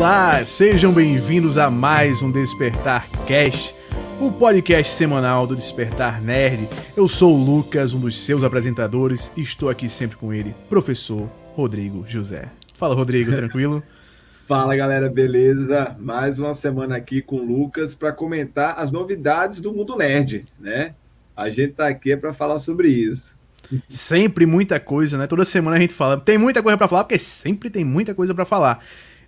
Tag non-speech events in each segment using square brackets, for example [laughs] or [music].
Olá, sejam bem-vindos a mais um Despertar Cast, o podcast semanal do Despertar Nerd. Eu sou o Lucas, um dos seus apresentadores, e estou aqui sempre com ele, professor Rodrigo José. Fala, Rodrigo, tranquilo? [laughs] Fala galera, beleza? Mais uma semana aqui com o Lucas para comentar as novidades do mundo nerd, né? A gente tá aqui para falar sobre isso. Sempre muita coisa, né? Toda semana a gente fala. Tem muita coisa para falar, porque sempre tem muita coisa para falar.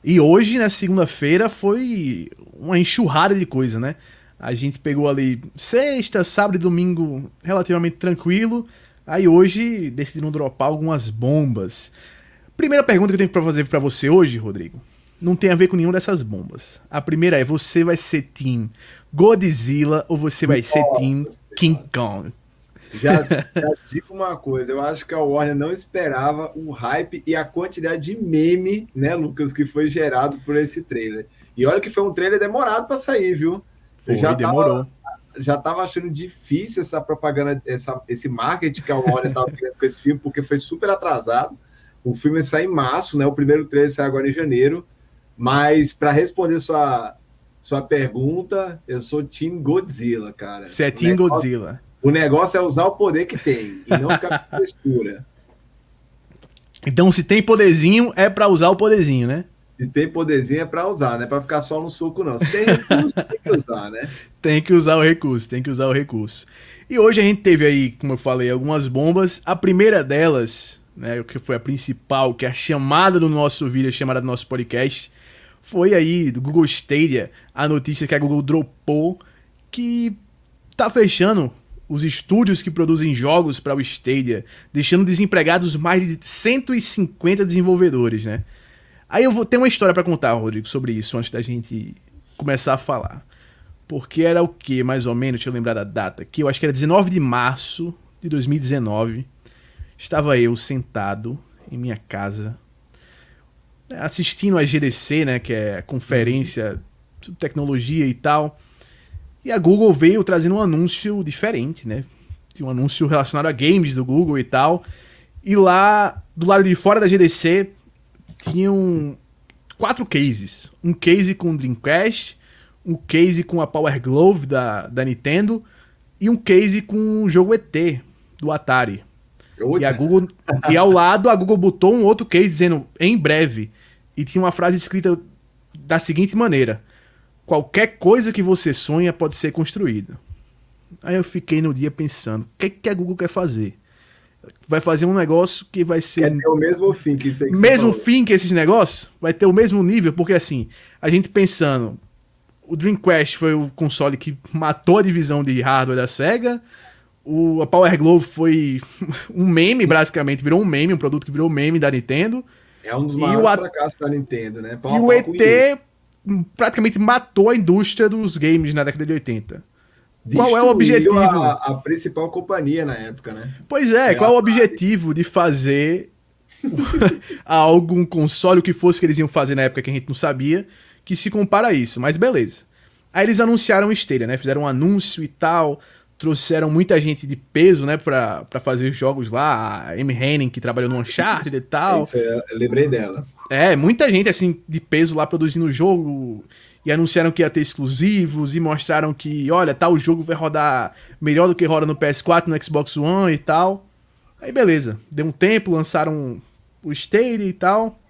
E hoje, na segunda-feira, foi uma enxurrada de coisa, né? A gente pegou ali sexta, sábado e domingo relativamente tranquilo. Aí hoje decidiram dropar algumas bombas. Primeira pergunta que eu tenho para fazer para você hoje, Rodrigo, não tem a ver com nenhuma dessas bombas. A primeira é: você vai ser Team Godzilla ou você vai ser Team King Kong? Já, já digo uma coisa, eu acho que a Warner não esperava o hype e a quantidade de meme, né, Lucas, que foi gerado por esse trailer. E olha que foi um trailer demorado para sair, viu? Foi, já demorou. Tava, já tava achando difícil essa propaganda, essa, esse marketing que a Warner tava querendo com esse filme, porque foi super atrasado. O filme sai em março, né? O primeiro trailer sai agora em janeiro. Mas para responder sua, sua pergunta, eu sou Team Godzilla, cara. Você é Team Godzilla. O negócio é usar o poder que tem e não ficar com [laughs] frescura. Então, se tem poderzinho, é para usar o poderzinho, né? Se tem poderzinho, é para usar, não é para ficar só no suco, não. Se tem recurso, tem que usar, né? Tem que usar o recurso, tem que usar o recurso. E hoje a gente teve aí, como eu falei, algumas bombas. A primeira delas, né, o que foi a principal, que é a chamada do nosso vídeo, a chamada do nosso podcast, foi aí do Google Stadia a notícia que a Google dropou que tá fechando os estúdios que produzem jogos para o Stadia, deixando desempregados mais de 150 desenvolvedores, né? Aí eu vou ter uma história para contar, Rodrigo, sobre isso antes da gente começar a falar. Porque era o que, mais ou menos, deixa eu lembrar da data, que eu acho que era 19 de março de 2019. Estava eu sentado em minha casa, assistindo a GDC, né, que é a conferência de tecnologia e tal. E a Google veio trazendo um anúncio diferente, né? Tinha um anúncio relacionado a games do Google e tal. E lá, do lado de fora da GDC, tinham quatro cases. Um case com o Dreamcast, um case com a Power Glove da, da Nintendo e um case com o jogo ET do Atari. E, a Google, e ao lado a Google botou um outro case dizendo em breve. E tinha uma frase escrita da seguinte maneira: Qualquer coisa que você sonha pode ser construída. Aí eu fiquei no dia pensando: o que, que a Google quer fazer? Vai fazer um negócio que vai ser. Quer ter o mesmo fim que isso aí que Mesmo fim que esses negócios? Vai ter o mesmo nível? Porque assim, a gente pensando. O Dreamcast foi o console que matou a divisão de hardware da SEGA. O, a Power Glove foi [laughs] um meme, basicamente, virou um meme, um produto que virou um meme da Nintendo. É um dos maiores fracassos da Nintendo, né? Pau, e o ET praticamente matou a indústria dos games na década de 80. Destruiu qual é o objetivo? A, a, principal companhia na época, né? Pois é, é qual é o objetivo de fazer [laughs] algo, um console, o que fosse que eles iam fazer na época que a gente não sabia, que se compara a isso, mas beleza. Aí eles anunciaram Stadia, né? Fizeram um anúncio e tal trouxeram muita gente de peso, né, pra, pra fazer jogos lá. A Amy Henning, que trabalhou no Uncharted e tal. Isso, eu lembrei dela. É, muita gente, assim, de peso lá produzindo o jogo. E anunciaram que ia ter exclusivos e mostraram que, olha, tal jogo vai rodar melhor do que roda no PS4, no Xbox One e tal. Aí beleza, deu um tempo, lançaram o Stadia e tal.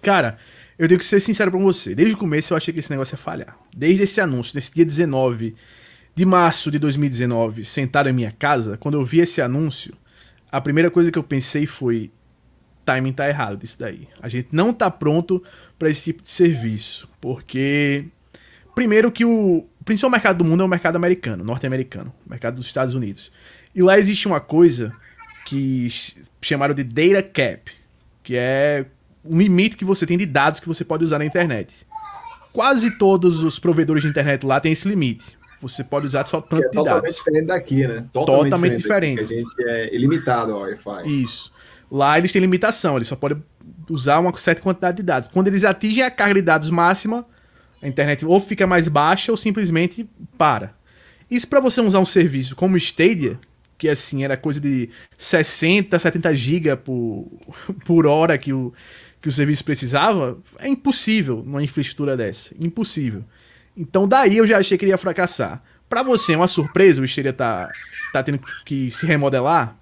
Cara, eu tenho que ser sincero pra você. Desde o começo eu achei que esse negócio ia falhar. Desde esse anúncio, nesse dia 19 de março de 2019, sentado em minha casa, quando eu vi esse anúncio, a primeira coisa que eu pensei foi: timing tá errado disso daí. A gente não tá pronto para esse tipo de serviço, porque primeiro que o, o principal mercado do mundo é o mercado americano, norte-americano, o mercado dos Estados Unidos. E lá existe uma coisa que chamaram de data cap, que é um limite que você tem de dados que você pode usar na internet. Quase todos os provedores de internet lá têm esse limite você pode usar só tanto é de dados. Totalmente diferente daqui, né? Totalmente, totalmente diferente. diferente. a gente é ilimitado ao Wi-Fi. Isso. Lá eles têm limitação, eles só podem usar uma certa quantidade de dados. Quando eles atingem a carga de dados máxima, a internet ou fica mais baixa ou simplesmente para. Isso para você usar um serviço como Stadia, que assim era coisa de 60, 70 GB por, [laughs] por hora que o, que o serviço precisava, é impossível numa infraestrutura dessa. Impossível. Então daí eu já achei que ele ia fracassar. Para você é uma surpresa o Stadia tá, tá tendo que se remodelar?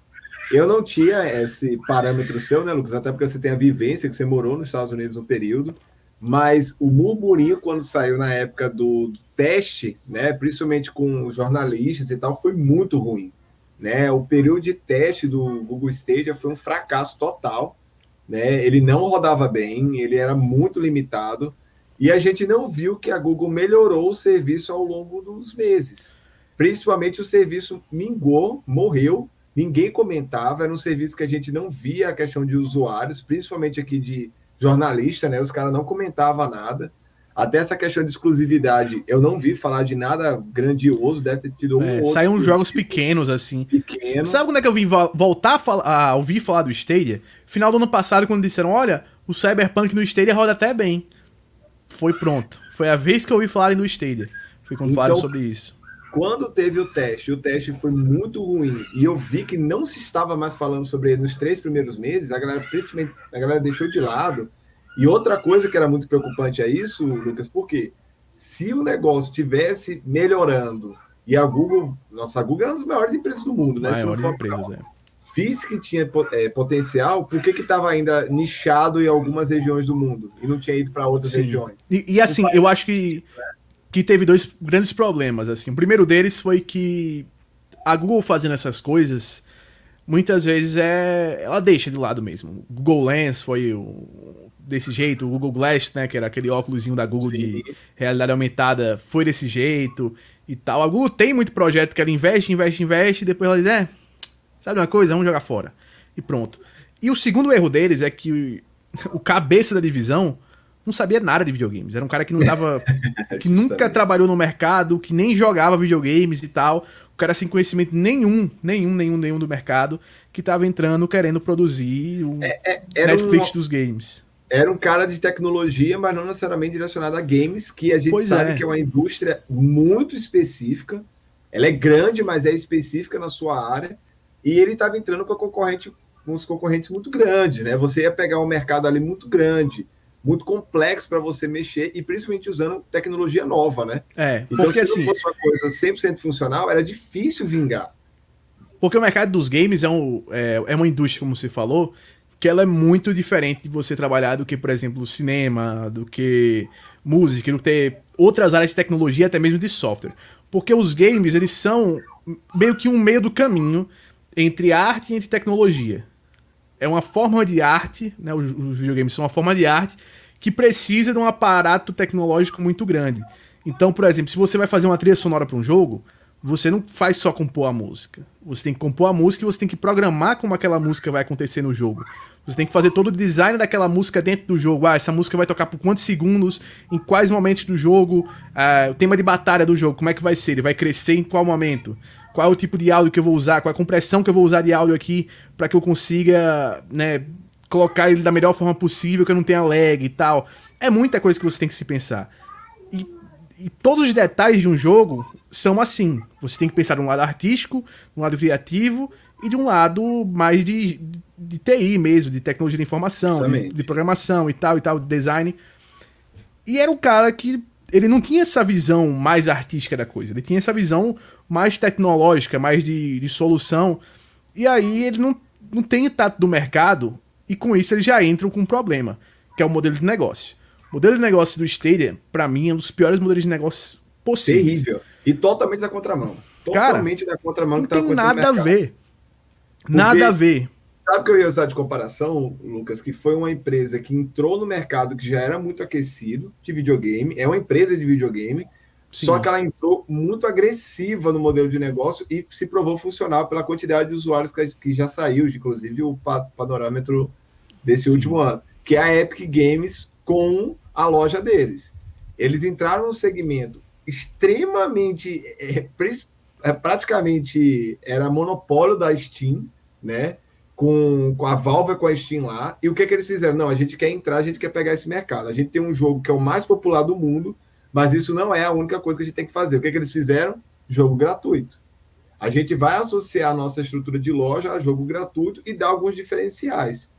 Eu não tinha esse parâmetro seu, né, Lucas? Até porque você tem a vivência que você morou nos Estados Unidos um período. Mas o murmurinho, quando saiu na época do, do teste, né, principalmente com jornalistas e tal, foi muito ruim. Né? O período de teste do Google Stadia foi um fracasso total. Né? Ele não rodava bem, ele era muito limitado. E a gente não viu que a Google melhorou o serviço ao longo dos meses. Principalmente o serviço mingou, morreu, ninguém comentava, era um serviço que a gente não via a questão de usuários, principalmente aqui de jornalista, né? Os caras não comentavam nada. Até essa questão de exclusividade, eu não vi falar de nada grandioso, deve ter tido um é, outro. Jogos tipo, pequenos, assim. Pequeno. Sabe quando é que eu vim voltar a, falar, a, ouvir falar do Stadia? Final do ano passado, quando disseram: olha, o Cyberpunk no Stadia roda até bem. Foi pronto. Foi a vez que eu ouvi falarem do Stadia. Foi quando então, falaram sobre isso. Quando teve o teste, o teste foi muito ruim, e eu vi que não se estava mais falando sobre ele nos três primeiros meses, a galera, principalmente, a galera deixou de lado e outra coisa que era muito preocupante é isso, Lucas, porque se o negócio tivesse melhorando e a Google, nossa, a Google é uma das maiores empresas do mundo, né? Maiores empresas, é. Fiz que tinha é, potencial, por que estava ainda nichado em algumas regiões do mundo e não tinha ido para outras Sim. regiões? E, e assim, eu acho que, que teve dois grandes problemas. Assim. O primeiro deles foi que a Google fazendo essas coisas, muitas vezes é ela deixa de lado mesmo. O Google Lens foi o, desse jeito, o Google Glass, né, que era aquele óculosinho da Google Sim. de realidade aumentada, foi desse jeito e tal. A Google tem muito projeto que ela investe, investe, investe, e depois ela diz, é, sabe uma coisa, vamos jogar fora. E pronto. E o segundo erro deles é que o [laughs] cabeça da divisão não sabia nada de videogames. Era um cara que não tava. [laughs] que nunca trabalhou no mercado, que nem jogava videogames e tal. O cara sem conhecimento nenhum, nenhum, nenhum, nenhum do mercado, que tava entrando querendo produzir o é, é, Netflix um... dos games era um cara de tecnologia, mas não necessariamente direcionado a games, que a gente pois sabe é. que é uma indústria muito específica. Ela é grande, mas é específica na sua área. E ele estava entrando com a concorrente, com os concorrentes muito grandes, né? Você ia pegar um mercado ali muito grande, muito complexo para você mexer e principalmente usando tecnologia nova, né? É, então porque, se não assim, fosse uma coisa 100% funcional, era difícil vingar. Porque o mercado dos games é, um, é, é uma indústria, como você falou, que ela é muito diferente de você trabalhar do que, por exemplo, cinema, do que música, do que ter outras áreas de tecnologia, até mesmo de software. Porque os games, eles são meio que um meio do caminho entre arte e entre tecnologia. É uma forma de arte, né, os, os videogames são uma forma de arte que precisa de um aparato tecnológico muito grande. Então, por exemplo, se você vai fazer uma trilha sonora para um jogo, você não faz só compor a música. Você tem que compor a música e você tem que programar como aquela música vai acontecer no jogo. Você tem que fazer todo o design daquela música dentro do jogo. Ah, essa música vai tocar por quantos segundos, em quais momentos do jogo, ah, o tema de batalha do jogo, como é que vai ser? Ele vai crescer em qual momento? Qual é o tipo de áudio que eu vou usar? Qual é a compressão que eu vou usar de áudio aqui para que eu consiga, né, colocar ele da melhor forma possível, que eu não tenha lag e tal. É muita coisa que você tem que se pensar. E, e todos os detalhes de um jogo são assim. Você tem que pensar de um lado artístico, de um lado criativo e de um lado mais de, de, de TI mesmo, de tecnologia de informação, de, de, programação e tal e tal, de design. E era um cara que ele não tinha essa visão mais artística da coisa, ele tinha essa visão mais tecnológica, mais de, de solução. E aí ele não, não tem o tato do mercado e com isso eles já entram com um problema, que é o modelo de negócio. O modelo de negócio do Stadia, para mim, é um dos piores modelos de negócio possíveis. Terrível. E totalmente da contramão. Totalmente Cara, da contramão que não tem nada a ver. Porque, nada a ver. Sabe o que eu ia usar de comparação, Lucas? Que foi uma empresa que entrou no mercado que já era muito aquecido de videogame. É uma empresa de videogame. Sim. Só que ela entrou muito agressiva no modelo de negócio e se provou funcional pela quantidade de usuários que, já saiu, inclusive o panorâmetro desse Sim. último ano, que é a Epic Games com a loja deles. Eles entraram no segmento extremamente, é, é, praticamente era monopólio da Steam, né? Com, com a Valve com a Steam lá. E o que, que eles fizeram? Não, a gente quer entrar, a gente quer pegar esse mercado. A gente tem um jogo que é o mais popular do mundo, mas isso não é a única coisa que a gente tem que fazer. O que, que eles fizeram? Jogo gratuito. A gente vai associar a nossa estrutura de loja a jogo gratuito e dar alguns diferenciais.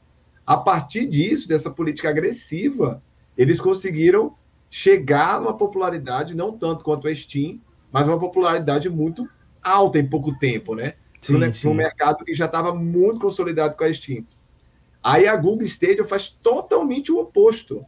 A partir disso, dessa política agressiva, eles conseguiram chegar numa popularidade não tanto quanto a Steam, mas uma popularidade muito alta em pouco tempo, né? Sim, um mercado que já estava muito consolidado com a Steam. Aí a Google Stadia faz totalmente o oposto.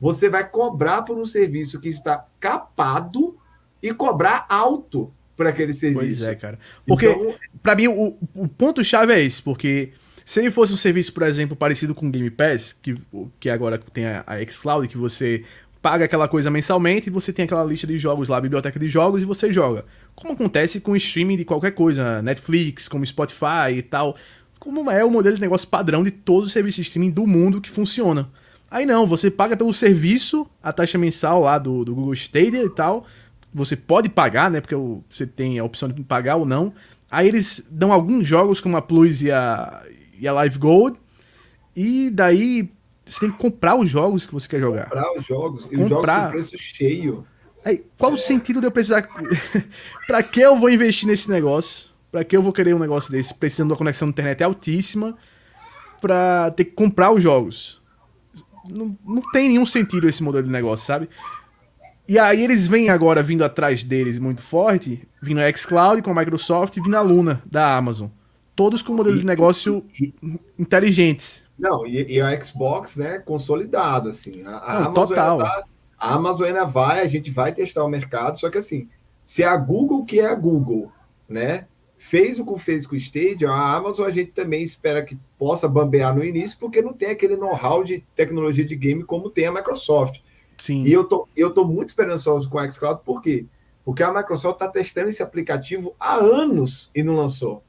Você vai cobrar por um serviço que está capado e cobrar alto por aquele serviço. Pois é, cara. Porque, então... para mim, o, o ponto-chave é esse, porque se ele fosse um serviço, por exemplo, parecido com o Game Pass, que, que agora tem a, a xCloud, que você paga aquela coisa mensalmente e você tem aquela lista de jogos lá, biblioteca de jogos, e você joga. Como acontece com o streaming de qualquer coisa, Netflix, como Spotify e tal. Como é o modelo de negócio padrão de todos os serviços de streaming do mundo que funciona. Aí não, você paga pelo serviço, a taxa mensal lá do, do Google Stadia e tal, você pode pagar, né? Porque você tem a opção de pagar ou não. Aí eles dão alguns jogos como a Plus e a, e a Live Gold. E daí você tem que comprar os jogos que você quer jogar. Comprar os jogos. E comprar. os jogos preço cheio. Aí, qual o sentido de eu precisar. [laughs] pra que eu vou investir nesse negócio? Pra que eu vou querer um negócio desse? Precisando de uma conexão de internet altíssima. Pra ter que comprar os jogos. Não, não tem nenhum sentido esse modelo de negócio, sabe? E aí eles vêm agora vindo atrás deles muito forte, vindo a xCloud com a Microsoft e vindo a Luna da Amazon. Todos com modelos de negócio inteligentes. Não, e, e, a Xbox, né, consolidada, assim. A, a não, Amazon total. Tá, a Amazon ainda vai, a gente vai testar o mercado, só que assim, se a Google, que é a Google, né, fez o que fez com o Stadia, a Amazon a gente também espera que possa bambear no início, porque não tem aquele know-how de tecnologia de game como tem a Microsoft. Sim. E eu tô, eu tô muito esperançoso com a xCloud, por quê? Porque a Microsoft está testando esse aplicativo há anos e não lançou.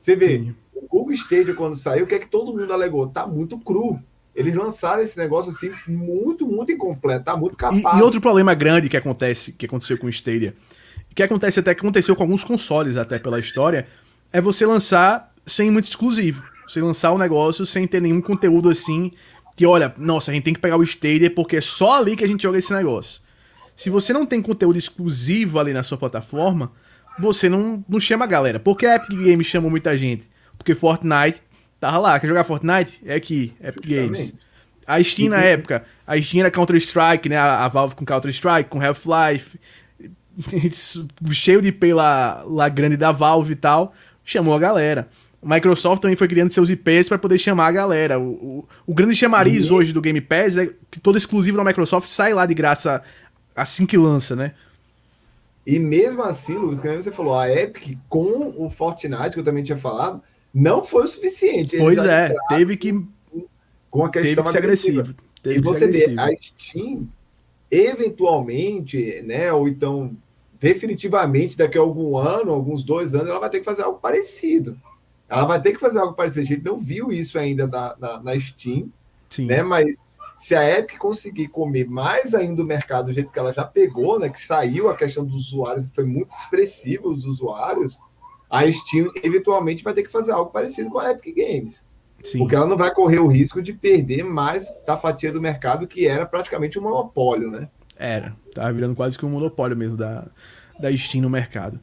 Você vê, Sim. o Google Stadia, quando saiu, o que é que todo mundo alegou? Tá muito cru. Eles lançaram esse negócio assim, muito, muito incompleto, tá muito capaz. E, e outro problema grande que acontece, que aconteceu com o Stadia, que acontece até que aconteceu com alguns consoles até pela história, é você lançar sem muito exclusivo. Você lançar o negócio sem ter nenhum conteúdo assim que olha, nossa, a gente tem que pegar o Stadia porque é só ali que a gente joga esse negócio. Se você não tem conteúdo exclusivo ali na sua plataforma, você não, não chama a galera. Por que a Epic Games chama muita gente? Porque Fortnite tava lá. Quer jogar Fortnite? É aqui, Epic Games. A Steam na época, a Steam era Counter-Strike, né? A, Valve com Counter-Strike, com Half-Life. [laughs] cheio de IP lá, lá grande da Valve e tal. Chamou a galera. Microsoft também foi criando seus IPs para poder chamar a galera. O, o, o grande chamariz uhum. hoje do Game Pass é que todo exclusivo da Microsoft sai lá de graça assim que lança, né? E mesmo assim, Lucas, como você falou, a Epic com o Fortnite, que eu também tinha falado, não foi o suficiente. Eles pois é, teve que. Com a questão teve que ser agressivo. Teve e você vê, a Steam, eventualmente, né, ou então definitivamente daqui a algum ano, alguns dois anos, ela vai ter que fazer algo parecido. Ela vai ter que fazer algo parecido. A gente não viu isso ainda na, na, na Steam, Sim. né? Mas se a Epic conseguir comer mais ainda o mercado do jeito que ela já pegou, né? Que saiu a questão dos usuários, foi muito expressivo os usuários, a Steam eventualmente vai ter que fazer algo parecido com a Epic Games. Sim. Porque ela não vai correr o risco de perder mais da fatia do mercado que era praticamente um monopólio, né? Era. Tava virando quase que um monopólio mesmo da, da Steam no mercado.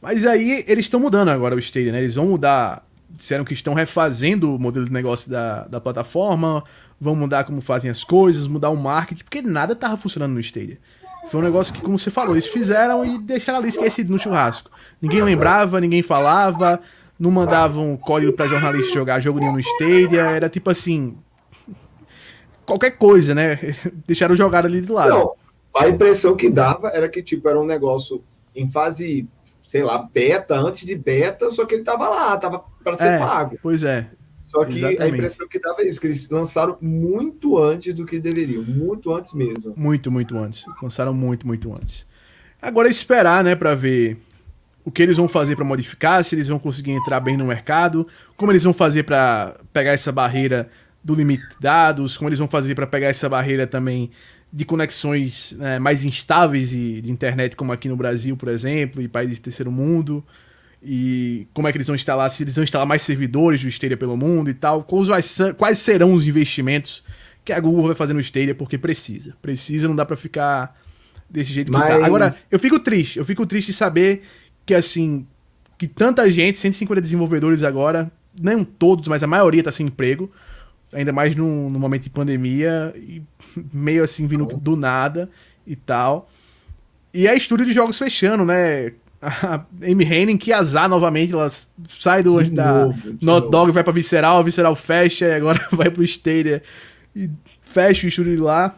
Mas aí eles estão mudando agora o Stadia, né? Eles vão mudar. Disseram que estão refazendo o modelo de negócio da, da plataforma, vão mudar como fazem as coisas, mudar o marketing, porque nada estava funcionando no Stadia. Foi um negócio que, como você falou, eles fizeram e deixaram ali esquecido no churrasco. Ninguém lembrava, ninguém falava, não mandavam código para jornalista jogar jogo nenhum no Stadia, era tipo assim. Qualquer coisa, né? [laughs] Deixaram jogar ali de lado. Não, a impressão que dava era que, tipo, era um negócio em fase sei lá, beta, antes de beta, só que ele tava lá, tava para ser é, pago. Pois é. Só que Exatamente. a impressão que dava é isso, que eles lançaram muito antes do que deveriam, muito antes mesmo. Muito, muito antes. Lançaram muito, muito antes. Agora é esperar, né, para ver o que eles vão fazer para modificar, se eles vão conseguir entrar bem no mercado, como eles vão fazer para pegar essa barreira do limite de dados, como eles vão fazer para pegar essa barreira também de conexões né, mais instáveis de, de, internet, como aqui no Brasil, por exemplo, e países de terceiro mundo. E como é que eles vão instalar, se eles vão instalar mais servidores do Stadia pelo mundo e tal. Quais, quais serão os investimentos que a Google vai fazer no Stadia, porque precisa. Precisa, não dá para ficar desse jeito Mas... que tá. Agora, eu fico triste, eu fico triste de saber que, assim, que tanta gente, 150 desenvolvedores agora, não todos, mas a maioria está sem emprego, ainda mais no, no momento de pandemia, e [laughs] meio assim vindo do nada e tal. E a estúdio de jogos fechando, né? A [laughs] Amy Henning, que azar novamente, ela sai do, de da Not Dog, vai pra Visceral, a Visceral fecha, e agora [laughs] vai pro Stadia e fecha o estúdio de lá.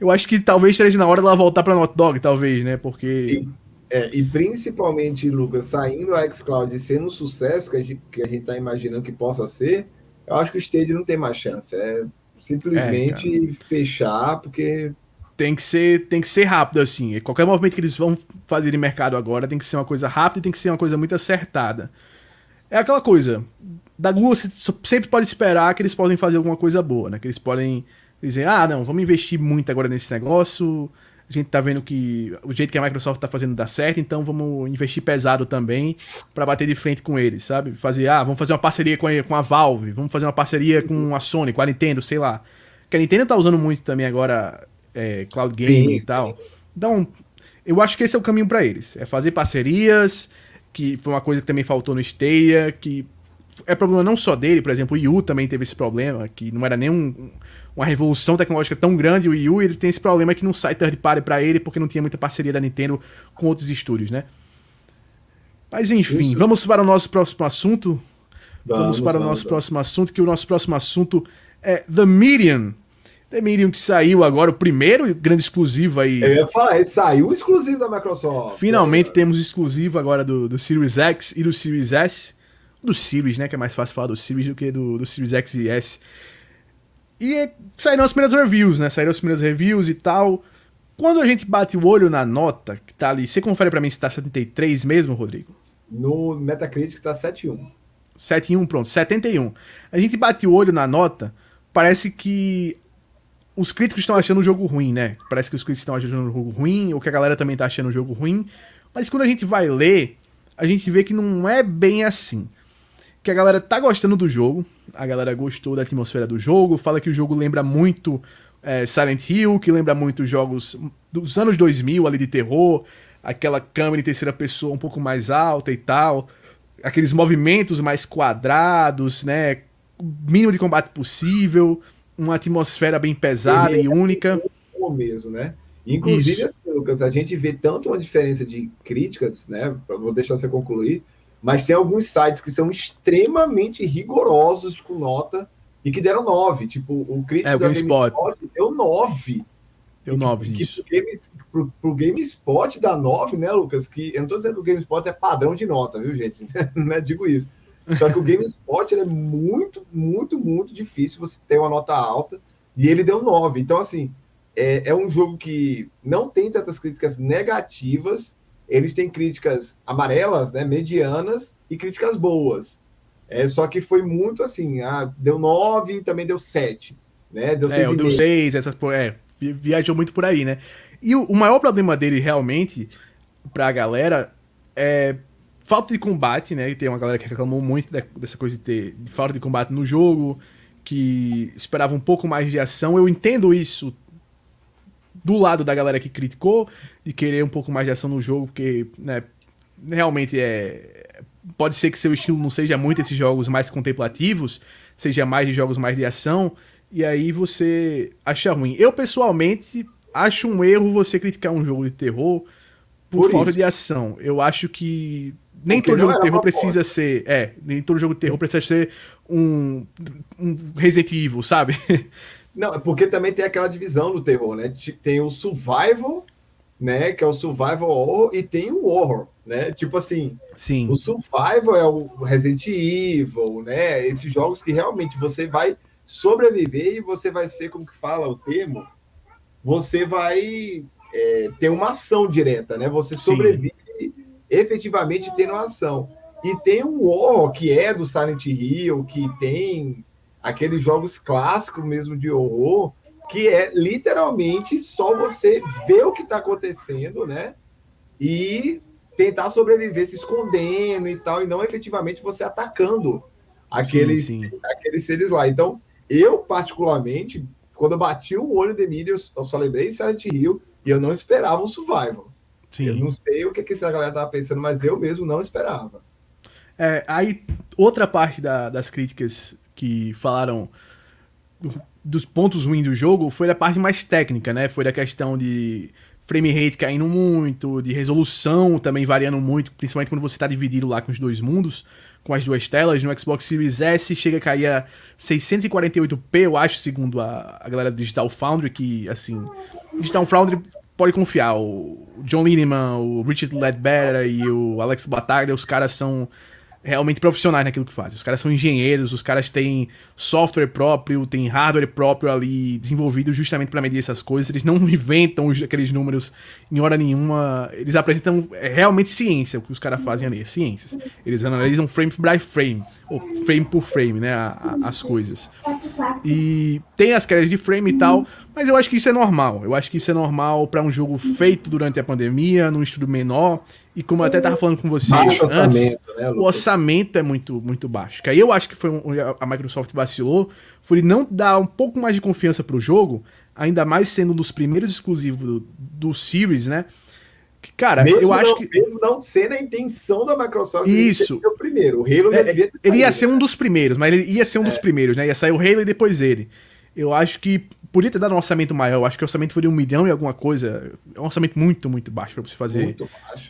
Eu acho que talvez esteja na hora dela voltar pra Not Dog, talvez, né? Porque. E, é, e principalmente, Lucas, saindo a xCloud e sendo um sucesso que a, gente, que a gente tá imaginando que possa ser, eu acho que o Stadia não tem mais chance. É simplesmente é, fechar, porque tem que ser tem que ser rápido assim. Qualquer movimento que eles vão fazer de mercado agora tem que ser uma coisa rápida e tem que ser uma coisa muito acertada. É aquela coisa. Da Google você sempre pode esperar que eles podem fazer alguma coisa boa, né? Que eles podem dizer, ah, não, vamos investir muito agora nesse negócio. A gente tá vendo que o jeito que a Microsoft tá fazendo dá certo, então vamos investir pesado também para bater de frente com eles, sabe? Fazer, ah, vamos fazer uma parceria com a, com a Valve, vamos fazer uma parceria com a Sony, com a Nintendo, sei lá. Que a Nintendo tá usando muito também agora é, cloud gaming e tal. Então, eu acho que esse é o caminho para eles. É fazer parcerias, que foi uma coisa que também faltou no Stadia, que é problema não só dele, por exemplo, o Wii U também teve esse problema, que não era nem um, uma revolução tecnológica tão grande, o Wii U ele tem esse problema que não sai third party para ele porque não tinha muita parceria da Nintendo com outros estúdios, né? Mas enfim, Isso. vamos para o nosso próximo assunto. Vamos, vamos para vamos, o nosso vamos. próximo assunto, que o nosso próximo assunto é The Medium, The Medium que saiu agora, o primeiro grande exclusivo aí. Eu ia falar, saiu exclusivo da Microsoft. Finalmente é. temos exclusivo agora do, do Series X e do Series S. Do Series, né? Que é mais fácil falar do Series do que do, do Series X e S. E é, saíram as primeiras reviews, né? Saíram as primeiras reviews e tal. Quando a gente bate o olho na nota, que tá ali, você confere para mim se tá 73 mesmo, Rodrigo? No Metacritic tá 7.1. 7.1, pronto, 71. A gente bate o olho na nota, parece que os críticos estão achando o jogo ruim, né? Parece que os críticos estão achando o jogo ruim, ou que a galera também tá achando o jogo ruim. Mas quando a gente vai ler, a gente vê que não é bem assim. Que a galera tá gostando do jogo, a galera gostou da atmosfera do jogo, fala que o jogo lembra muito é, Silent Hill, que lembra muito jogos dos anos 2000 ali de terror, aquela câmera em terceira pessoa um pouco mais alta e tal, aqueles movimentos mais quadrados, né? Mínimo de combate possível uma atmosfera bem pesada e, única. mesmo, né? Inclusive, assim, Lucas, a gente vê tanto uma diferença de críticas, né? Vou deixar você concluir, mas tem alguns sites que são extremamente rigorosos com nota e que deram 9. Tipo, o crítico é, o GameSpot deu 9. Deu 9 disso. Pro, Game, pro, pro GameSpot dá 9, né, Lucas? Que eu não tô dizendo que o GameSpot é padrão de nota, viu, gente? [laughs] não é, digo isso. Só que o GameSpot é muito, muito, muito difícil você ter uma nota alta. E ele deu 9. Então, assim, é, é um jogo que não tem tantas críticas negativas. Eles têm críticas amarelas, né, medianas, e críticas boas. É, só que foi muito assim, ah, deu 9 e também deu 7. Né? Deu 6 é, deu 6, essas, é, viajou muito por aí, né? E o, o maior problema dele realmente, pra galera, é falta de combate, né? E tem uma galera que reclamou muito dessa coisa de ter de falta de combate no jogo, que esperava um pouco mais de ação. Eu entendo isso do lado da galera que criticou, de querer um pouco mais de ação no jogo, porque, né, realmente é. Pode ser que seu estilo não seja muito esses jogos mais contemplativos, seja mais de jogos mais de ação, e aí você acha ruim. Eu, pessoalmente, acho um erro você criticar um jogo de terror por, por falta isso. de ação. Eu acho que nem todo jogo de terror precisa ser. É, nem todo jogo de terror precisa ser um, um Resident Evil, sabe? [laughs] Não, é porque também tem aquela divisão do terror, né? Tem o survival, né? Que é o survival horror, e tem o horror, né? Tipo assim, Sim. o survival é o Resident Evil, né? Esses jogos que realmente você vai sobreviver e você vai ser, como que fala o termo, você vai é, ter uma ação direta, né? Você sobrevive efetivamente tendo ação. E tem o horror, que é do Silent Hill, que tem aqueles jogos clássicos mesmo de horror, que é literalmente só você ver o que está acontecendo, né? E tentar sobreviver se escondendo e tal, e não efetivamente você atacando aqueles, sim, sim. aqueles seres lá. Então, eu, particularmente, quando eu bati o olho de mídia, eu só lembrei de Silent Hill e eu não esperava um survival. Sim. Eu não sei o que, que essa galera tava pensando, mas eu mesmo não esperava. É, aí, outra parte da- das críticas que falaram dos pontos ruins do jogo foi a parte mais técnica, né? Foi a questão de frame rate caindo muito, de resolução também variando muito, principalmente quando você está dividido lá com os dois mundos, com as duas telas. No Xbox Series S chega a cair a 648p, eu acho, segundo a, a galera do Digital Foundry, que, assim, Digital Foundry pode confiar. O John Lineman, o Richard Ledbetter e o Alex Batarda, os caras são realmente profissionais naquilo que fazem. Os caras são engenheiros, os caras têm software próprio, têm hardware próprio ali desenvolvido justamente para medir essas coisas. Eles não [laughs] inventam os- aqueles números em hora nenhuma. Eles apresentam é, realmente ciência, o que os caras fazem ali, é ciências. Eles analisam frame by frame, ou frame por frame, né, a- a- as coisas. E tem as quedas de frame e tal, mas eu acho que isso é normal. Eu acho que isso é normal para um jogo feito durante a pandemia, num estudo menor. E como eu até tava falando com você Baixo antes, orçamento, né, o orçamento é muito, muito baixo. Que aí eu acho que foi um- onde a Microsoft vacilou, foi não dar um pouco mais de confiança pro jogo, ainda mais sendo um dos primeiros exclusivos do, do Series, né? Que, cara, mesmo eu acho não, que Mesmo não sendo a intenção da Microsoft Isso. o primeiro. O Halo É, devia ter ele ia ser um dos primeiros, mas ele ia ser um dos primeiros, né? Ia sair o Halo e depois ele. Eu acho que podia ter dado um orçamento maior. Eu acho que o orçamento foi de um milhão e alguma coisa. É um orçamento muito, muito baixo pra você fazer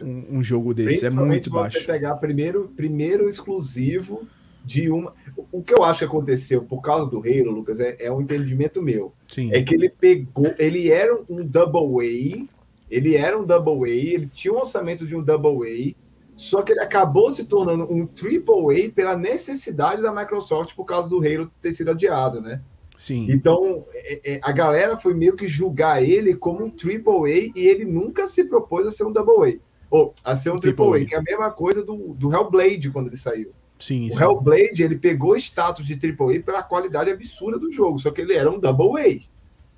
um, um jogo desse. É muito você baixo. pegar primeiro, primeiro exclusivo de uma. O- O que eu acho que aconteceu por causa do Halo, Lucas, é, é um entendimento meu. Sim. É que ele pegou. Ele era um double A. Ele era um double A. Ele tinha um orçamento de um double A. Só que ele acabou se tornando um triple A pela necessidade da Microsoft por causa do Halo ter sido adiado, né? Sim. Então, é- é, a galera foi meio que julgar ele como um triple A e ele nunca se propôs a ser um double A. Ou a ser um triple Triple A, A. que é a mesma coisa do, do Hellblade quando ele saiu. Sim, O sim. Hellblade, ele pegou status de triple A pela qualidade absurda do jogo, só que ele era um double A.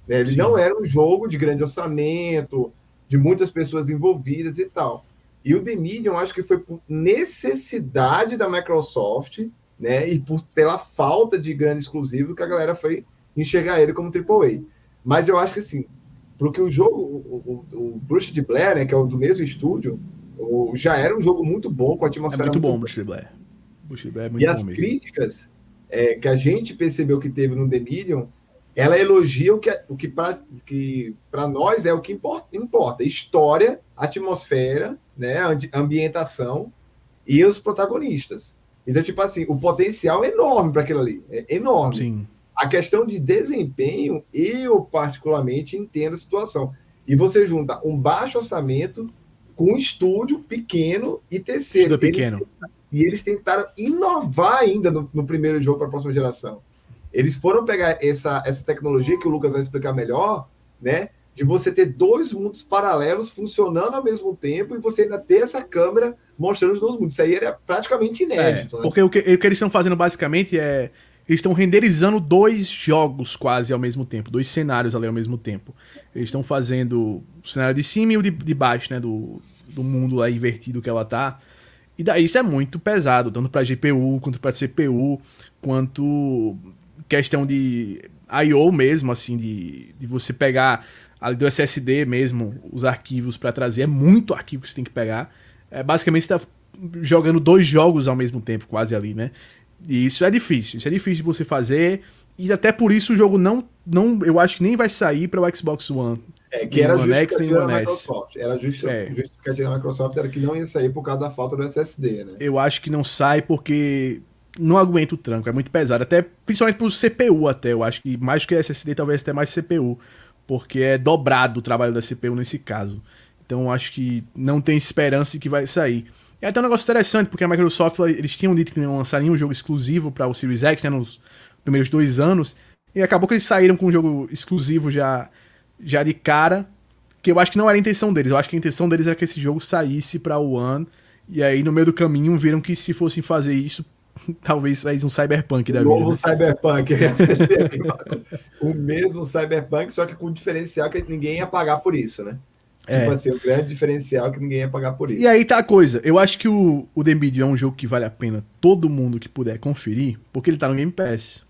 né? Ele Sim. não era um jogo de grande orçamento, de muitas pessoas envolvidas e tal. E o The Medium, acho que foi por necessidade da Microsoft, né? E por, pela falta de grande exclusivo que a galera foi enxergar ele como AAA. Mas eu acho que assim, porque o jogo, o, o, o Bruce de Blair, né, que é o do mesmo estúdio, o- já era um jogo muito bom, com a É atmosfera muito bom, boa. Bush Blair. Bush Blair é muito E bom as mesmo. críticas é, que a gente percebeu que teve no The Medium, ela elogia o que, o que para que pra nós é o que importa, importa: história, atmosfera, né, ambi- ambientação e os protagonistas. Então, tipo assim, o potencial é enorme para aquilo ali. É enorme. Sim. A questão de desempenho, eu particularmente entendo a situação. E você junta um baixo orçamento com um estúdio pequeno e terceiro. Estúdio pequeno. e eles tentaram inovar ainda no, no primeiro jogo para a próxima geração. Eles foram pegar essa, essa tecnologia que o Lucas vai explicar melhor, né? De você ter dois mundos paralelos funcionando ao mesmo tempo e você ainda ter essa câmera mostrando os dois mundos. Isso aí era praticamente É, inédito. né? porque o que, o que eles estão fazendo basicamente é. Eles estão renderizando dois jogos quase ao mesmo tempo, dois cenários ali ao mesmo tempo. Eles estão fazendo o cenário de cima e o de, de baixo, né? Do, do mundo lá invertido que ela tá. E daí isso é muito pesado, tanto pra GPU, quanto pra CPU, quanto questão de I.O. mesmo, assim, de, de você pegar ali do SSD mesmo, os arquivos pra trazer. É muito arquivo que você tem que pegar. É, basicamente você tá jogando dois jogos ao mesmo tempo, quase ali, né? E isso é difícil, isso é difícil de você fazer. E até por isso o jogo não, não eu acho que nem vai sair para o Xbox One. É, que era One X, nem justificativa One S. Microsoft. Era a justi- É. justificativa da Microsoft era que não ia sair por causa da falta do SSD, né? Eu acho que não sai porque não aguenta o tranco, é muito pesado. Até principalmente pro CPU até, eu acho que mais que SSD talvez até mais CPU, porque é dobrado o trabalho da CPU nesse caso. Então eu acho que não tem esperança de que vai sair. É até um negócio interessante, porque a Microsoft, eles tinham dito que não iam lançar nenhum jogo exclusivo para o Series X, né, nos primeiros dois anos, e acabou que eles saíram com um jogo exclusivo já, já de cara, que eu acho que não era a intenção deles. Eu acho que a intenção deles era que esse jogo saísse para o One, e aí no meio do caminho viram que se fossem fazer isso, [laughs] talvez saísse um Cyberpunk da o vida. novo né? Cyberpunk. [laughs] o mesmo Cyberpunk, só que com o diferencial que ninguém ia pagar por isso, né? É. Tipo assim, o grande diferencial que ninguém ia pagar por isso. E aí tá a coisa, eu acho que o, o The Medium é um jogo que vale a pena todo mundo que puder conferir, porque ele tá no Game Pass.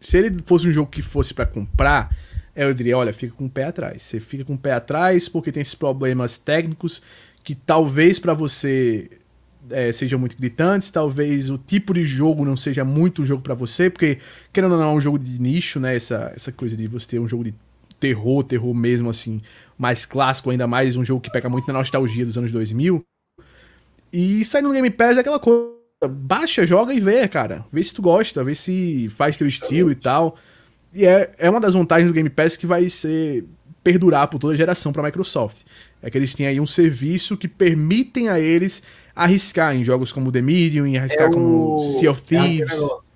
Se ele fosse um jogo que fosse pra comprar, eu diria, olha, fica com o pé atrás. Você fica com o pé atrás porque tem esses problemas técnicos que talvez pra você é, sejam muito gritantes, talvez o tipo de jogo não seja muito jogo para você, porque querendo ou não é um jogo de nicho, né? Essa, essa coisa de você ter um jogo de terror, terror mesmo assim, mais clássico, ainda mais um jogo que pega muito na nostalgia dos anos 2000. E sair no Game Pass é aquela coisa, baixa, joga e vê, cara. Vê se tu gosta, vê se faz teu estilo e tal. E é, é uma das vantagens do Game Pass que vai ser perdurar por toda a geração para a Microsoft. É que eles têm aí um serviço que permitem a eles arriscar em jogos como The Medium, e arriscar É como o- Sea of É, Thieves. negócio.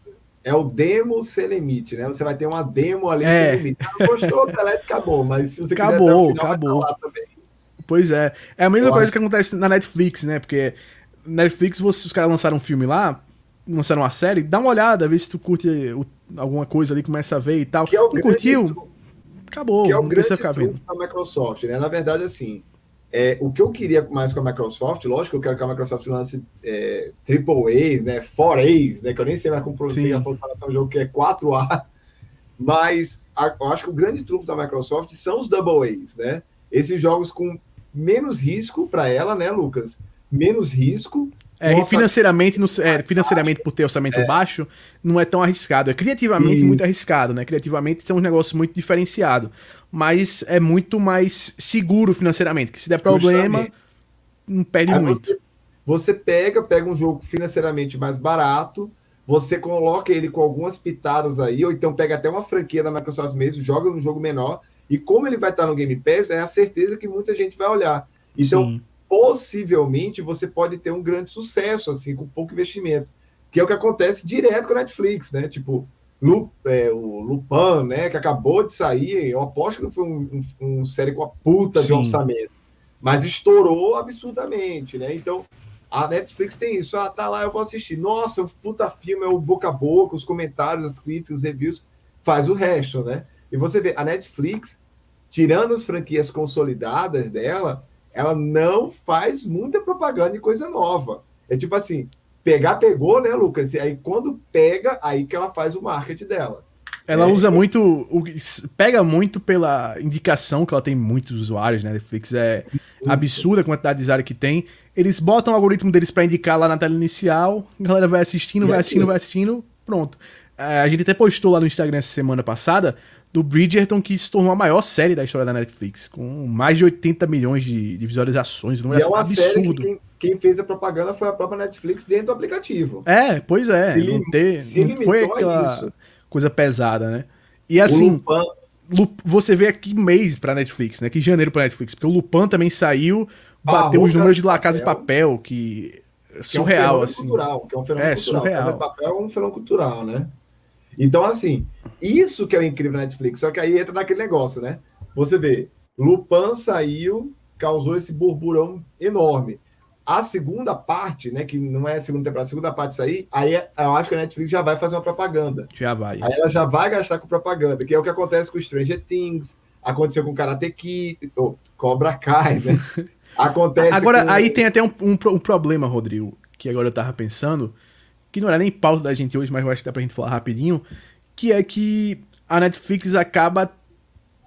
É o demo sem limite, né? Você vai ter uma demo ali É. sem limite. Não gostou, delete, acabou. Mas se você Acabou, quiser final, acabou. também. Pois é. É a mesma coisa que acontece na Netflix, né? Porque Netflix, você, os caras lançaram um filme lá, lançaram uma série, dá uma olhada, vê se tu curte o- alguma coisa ali, começa a ver e tal. Que é o não curtiu? truque- Acabou, que é o não grande precisa ficar vendo. da Microsoft, né? Na verdade, assim, é, o que eu queria mais com a Microsoft, lógico que eu quero que a Microsoft lance é, Triple A's, né? 4A's, né? Que eu nem sei mais como pronunciar, lançar um jogo que é 4A. Mas a- eu acho que o grande trunfo da Microsoft são os Double A's, né? Esses jogos com menos risco para ela, né, Lucas? Menos risco. É, e Nossa, financeiramente, no- é, financeiramente, por ter orçamento baixo, não é tão arriscado. É criativamente Sim. muito arriscado, né? Criativamente são um negócio muito diferenciado. Mas é muito mais seguro financeiramente. Que se der problema, Justamente. não perde Aí muito. Você, você pega, pega um jogo financeiramente mais barato, você coloca ele com algumas pitadas aí, ou então pega até uma franquia da Microsoft mesmo, joga num jogo menor, e como ele vai estar no Game Pass, é a certeza que muita gente vai olhar. Então, Sim. possivelmente, você pode ter um grande sucesso, assim, com pouco investimento. Que é o que acontece direto com a Netflix, né? Tipo, Lu, é, o Lupin, né? Que acabou de sair, eu aposto que não foi um, um, um série com a puta de Sim. orçamento, mas estourou absurdamente, né? Então, a Netflix tem isso. Ah, tá lá, eu vou assistir. Nossa, o puta filme é o boca a boca, os comentários, as críticas, os reviews, faz o resto, né? E você vê, a Netflix, tirando as franquias consolidadas dela, ela não faz muita propaganda e coisa nova. É tipo assim, pegar, pegou, né, Lucas? E aí quando pega, aí que ela faz o marketing dela. Ela É. usa muito. o- pega muito pela indicação que ela tem muitos usuários, né? Netflix é absurda a quantidade de usuários que tem. Eles botam o algoritmo deles pra indicar lá na tela inicial, a galera vai assistindo, E vai aquilo? assistindo, vai assistindo, pronto. É, a gente até postou lá no Instagram essa semana passada do Bridgerton, que se tornou a maior série da história da Netflix, com mais de 80 milhões de, de visualizações, um é uma série que absurdo. quem, quem fez a propaganda foi a própria Netflix dentro do aplicativo. É, pois é, Se não, ter, não foi aquela isso. coisa pesada, né? E assim, o Lupin, Lu- você vê aqui mês pra Netflix, né? Que janeiro pra Netflix, porque o Lupin também saiu, bateu Barrou os números de La Casa de Papel, que é que é um surreal, assim. cultural, que é um fenômeno É, cultural. surreal. Papel é um fenômeno cultural, né? Então, assim, isso que é o incrível na Netflix, só que aí entra naquele negócio, né? Você vê, Lupin saiu, causou esse burburão enorme. A segunda parte, né, que não é a segunda temporada, a segunda parte sair, aí é- eu acho que a Netflix já vai fazer uma propaganda. Já vai. Aí ela já vai gastar com propaganda, que é o que acontece com Stranger Things, aconteceu com Karate Kid, ou Cobra Kai, né? [laughs] Acontece Agora, com- aí tem até um, um um problema, Rodrigo, que agora eu tava pensando, que não era nem pauta da gente hoje, mas eu acho que dá pra gente falar rapidinho, que é que a Netflix acaba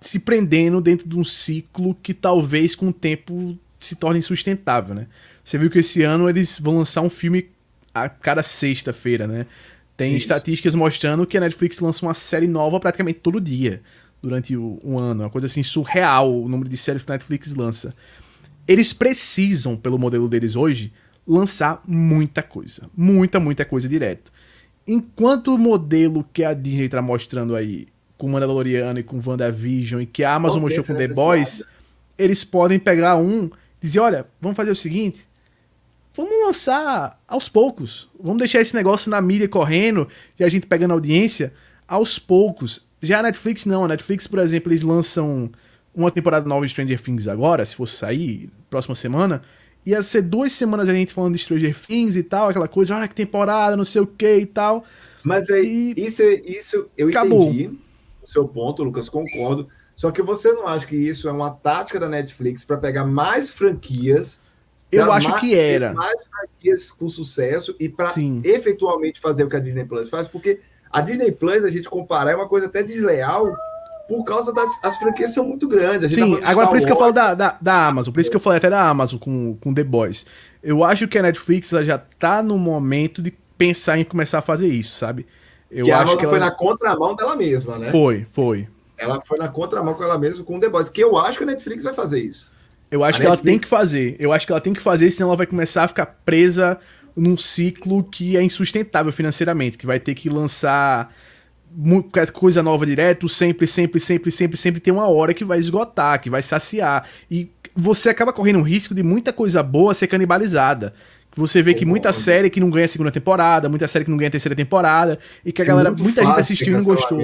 se prendendo dentro de um ciclo que talvez com o tempo se torne insustentável, né? Você viu que esse ano eles vão lançar um filme a cada sexta-feira, né? Tem Isso. estatísticas mostrando que a Netflix lança uma série nova praticamente todo dia durante o, um ano. Uma coisa assim surreal o número de séries que a Netflix lança. Eles precisam, pelo modelo deles hoje, lançar muita coisa. Muita, muita coisa direto. Enquanto o modelo que a Disney tá mostrando aí, com Mandaloriano e com WandaVision, e que a Amazon mostrou com The Boys, eles podem pegar um e dizer, olha, vamos fazer o seguinte, vamos lançar aos poucos. Vamos deixar esse negócio na mídia correndo e a gente pegando audiência aos poucos. Já a Netflix não. A Netflix, por exemplo, eles lançam uma temporada nova de Stranger Things agora, se fosse sair, próxima semana. Ia ser duas semanas a gente falando de Stranger Things e tal, aquela coisa, olha que temporada, não sei o que e tal. Mas aí, E- isso, isso eu Acabou. entendi o seu ponto, Lucas, concordo. Só que você não acha que isso é uma tática da Netflix para pegar mais franquias? Eu acho mais- que era. Mais franquias com sucesso e para efetualmente fazer o que a Disney Plus faz? Porque a Disney Plus, a gente comparar, é uma coisa até desleal, por causa das as franquias são muito grandes. Sim, tá agora por isso que eu falo da, da, da, Amazon, por isso que eu falei até da Amazon com, com The Boys. Eu acho que a Netflix ela já tá no momento de pensar em começar a fazer isso, sabe? Eu que acho que ela... foi na contramão dela mesma, né? Foi, foi. Ela foi na contramão com ela mesma com The Boys, que eu acho que a Netflix vai fazer isso. Eu acho a que Netflix... ela tem que fazer. Eu acho que ela tem que fazer, senão ela vai começar a ficar presa num ciclo que é insustentável financeiramente, que vai ter que lançar coisa nova direto, sempre, sempre, sempre, sempre, sempre tem uma hora que vai esgotar, que vai saciar. E você acaba correndo um risco de muita coisa boa ser canibalizada. Você vê que muita série que não ganha segunda temporada, muita série que não ganha terceira temporada, e que a galera, muita gente assistiu e não gostou.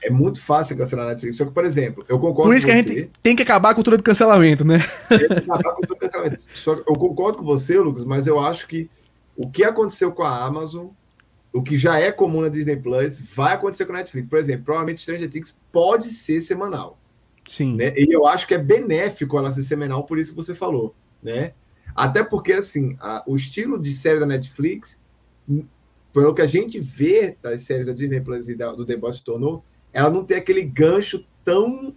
É muito fácil cancelar a Netflix. Só que, por exemplo, eu concordo Por isso que a gente tem que acabar a cultura do cancelamento, né? Tem que acabar a cultura do cancelamento. Só eu concordo com você, Lucas, mas eu acho que o que aconteceu com a Amazon, o que já é comum na Disney Plus, vai acontecer com a Netflix. Por exemplo, provavelmente Stranger Things pode ser semanal. Sim. Né? E eu acho que é benéfico ela ser semanal, por isso que você falou, né? Até porque, assim, a, o estilo de série da Netflix, pelo que a gente vê das séries da Disney Plus e da, do The Boys se tornou, ela não tem aquele gancho tão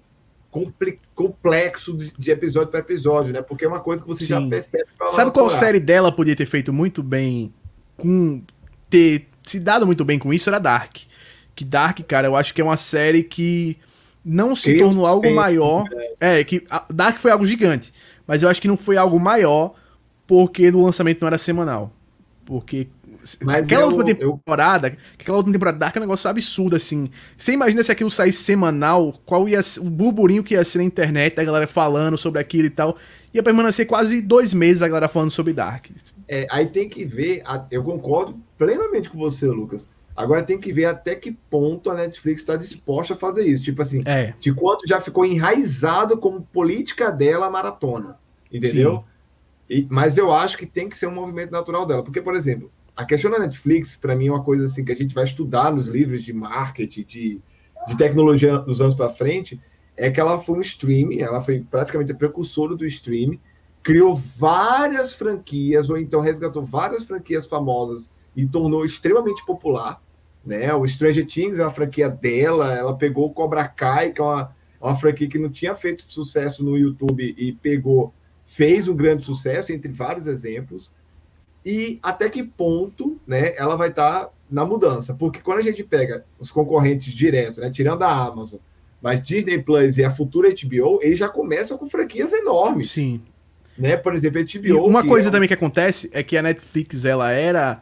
complexo de, de episódio para episódio, né? Porque é uma coisa que você Sim. já percebe. Sabe qual série dela podia ter feito muito bem com ter se dado muito bem com isso? Era Dark. Que Dark, cara, eu acho que é uma série que não se Cria tornou algo maior. É, que Dark foi algo gigante, mas eu acho que não foi algo maior porque o lançamento não era semanal. Porque mas aquela eu, última temporada, eu... aquela última temporada Dark é um negócio absurdo, assim. Você imagina se aquilo saísse semanal, qual ia ser, o burburinho que ia ser na internet, a galera falando sobre aquilo e tal. Ia permanecer quase dois meses a galera falando sobre Dark. É, aí tem que ver, eu concordo plenamente com você, Lucas. Agora tem que ver até que ponto a Netflix está disposta a fazer isso. Tipo assim, é. de quanto já ficou enraizado como política dela a maratona. Entendeu? E, mas eu acho que tem que ser um movimento natural dela. Porque, por exemplo, a questão da Netflix, para mim, é uma coisa assim que a gente vai estudar nos livros de marketing, de, de tecnologia dos anos para frente, é que ela foi um streaming, ela foi praticamente a precursora do streaming, criou várias franquias, ou então resgatou várias franquias famosas e tornou extremamente popular. Né? O Stranger Things é uma franquia dela, ela pegou o Cobra Kai, que é uma, uma franquia que não tinha feito sucesso no YouTube e pegou, fez um grande sucesso, entre vários exemplos e até que ponto né, ela vai estar tá na mudança. Porque quando a gente pega os concorrentes direto, né, tirando a Amazon, mas Disney Plus e a futura HBO, eles já começam com franquias enormes. Sim. Né? Por exemplo, a HBO. E uma coisa é... também que acontece é que a Netflix ela era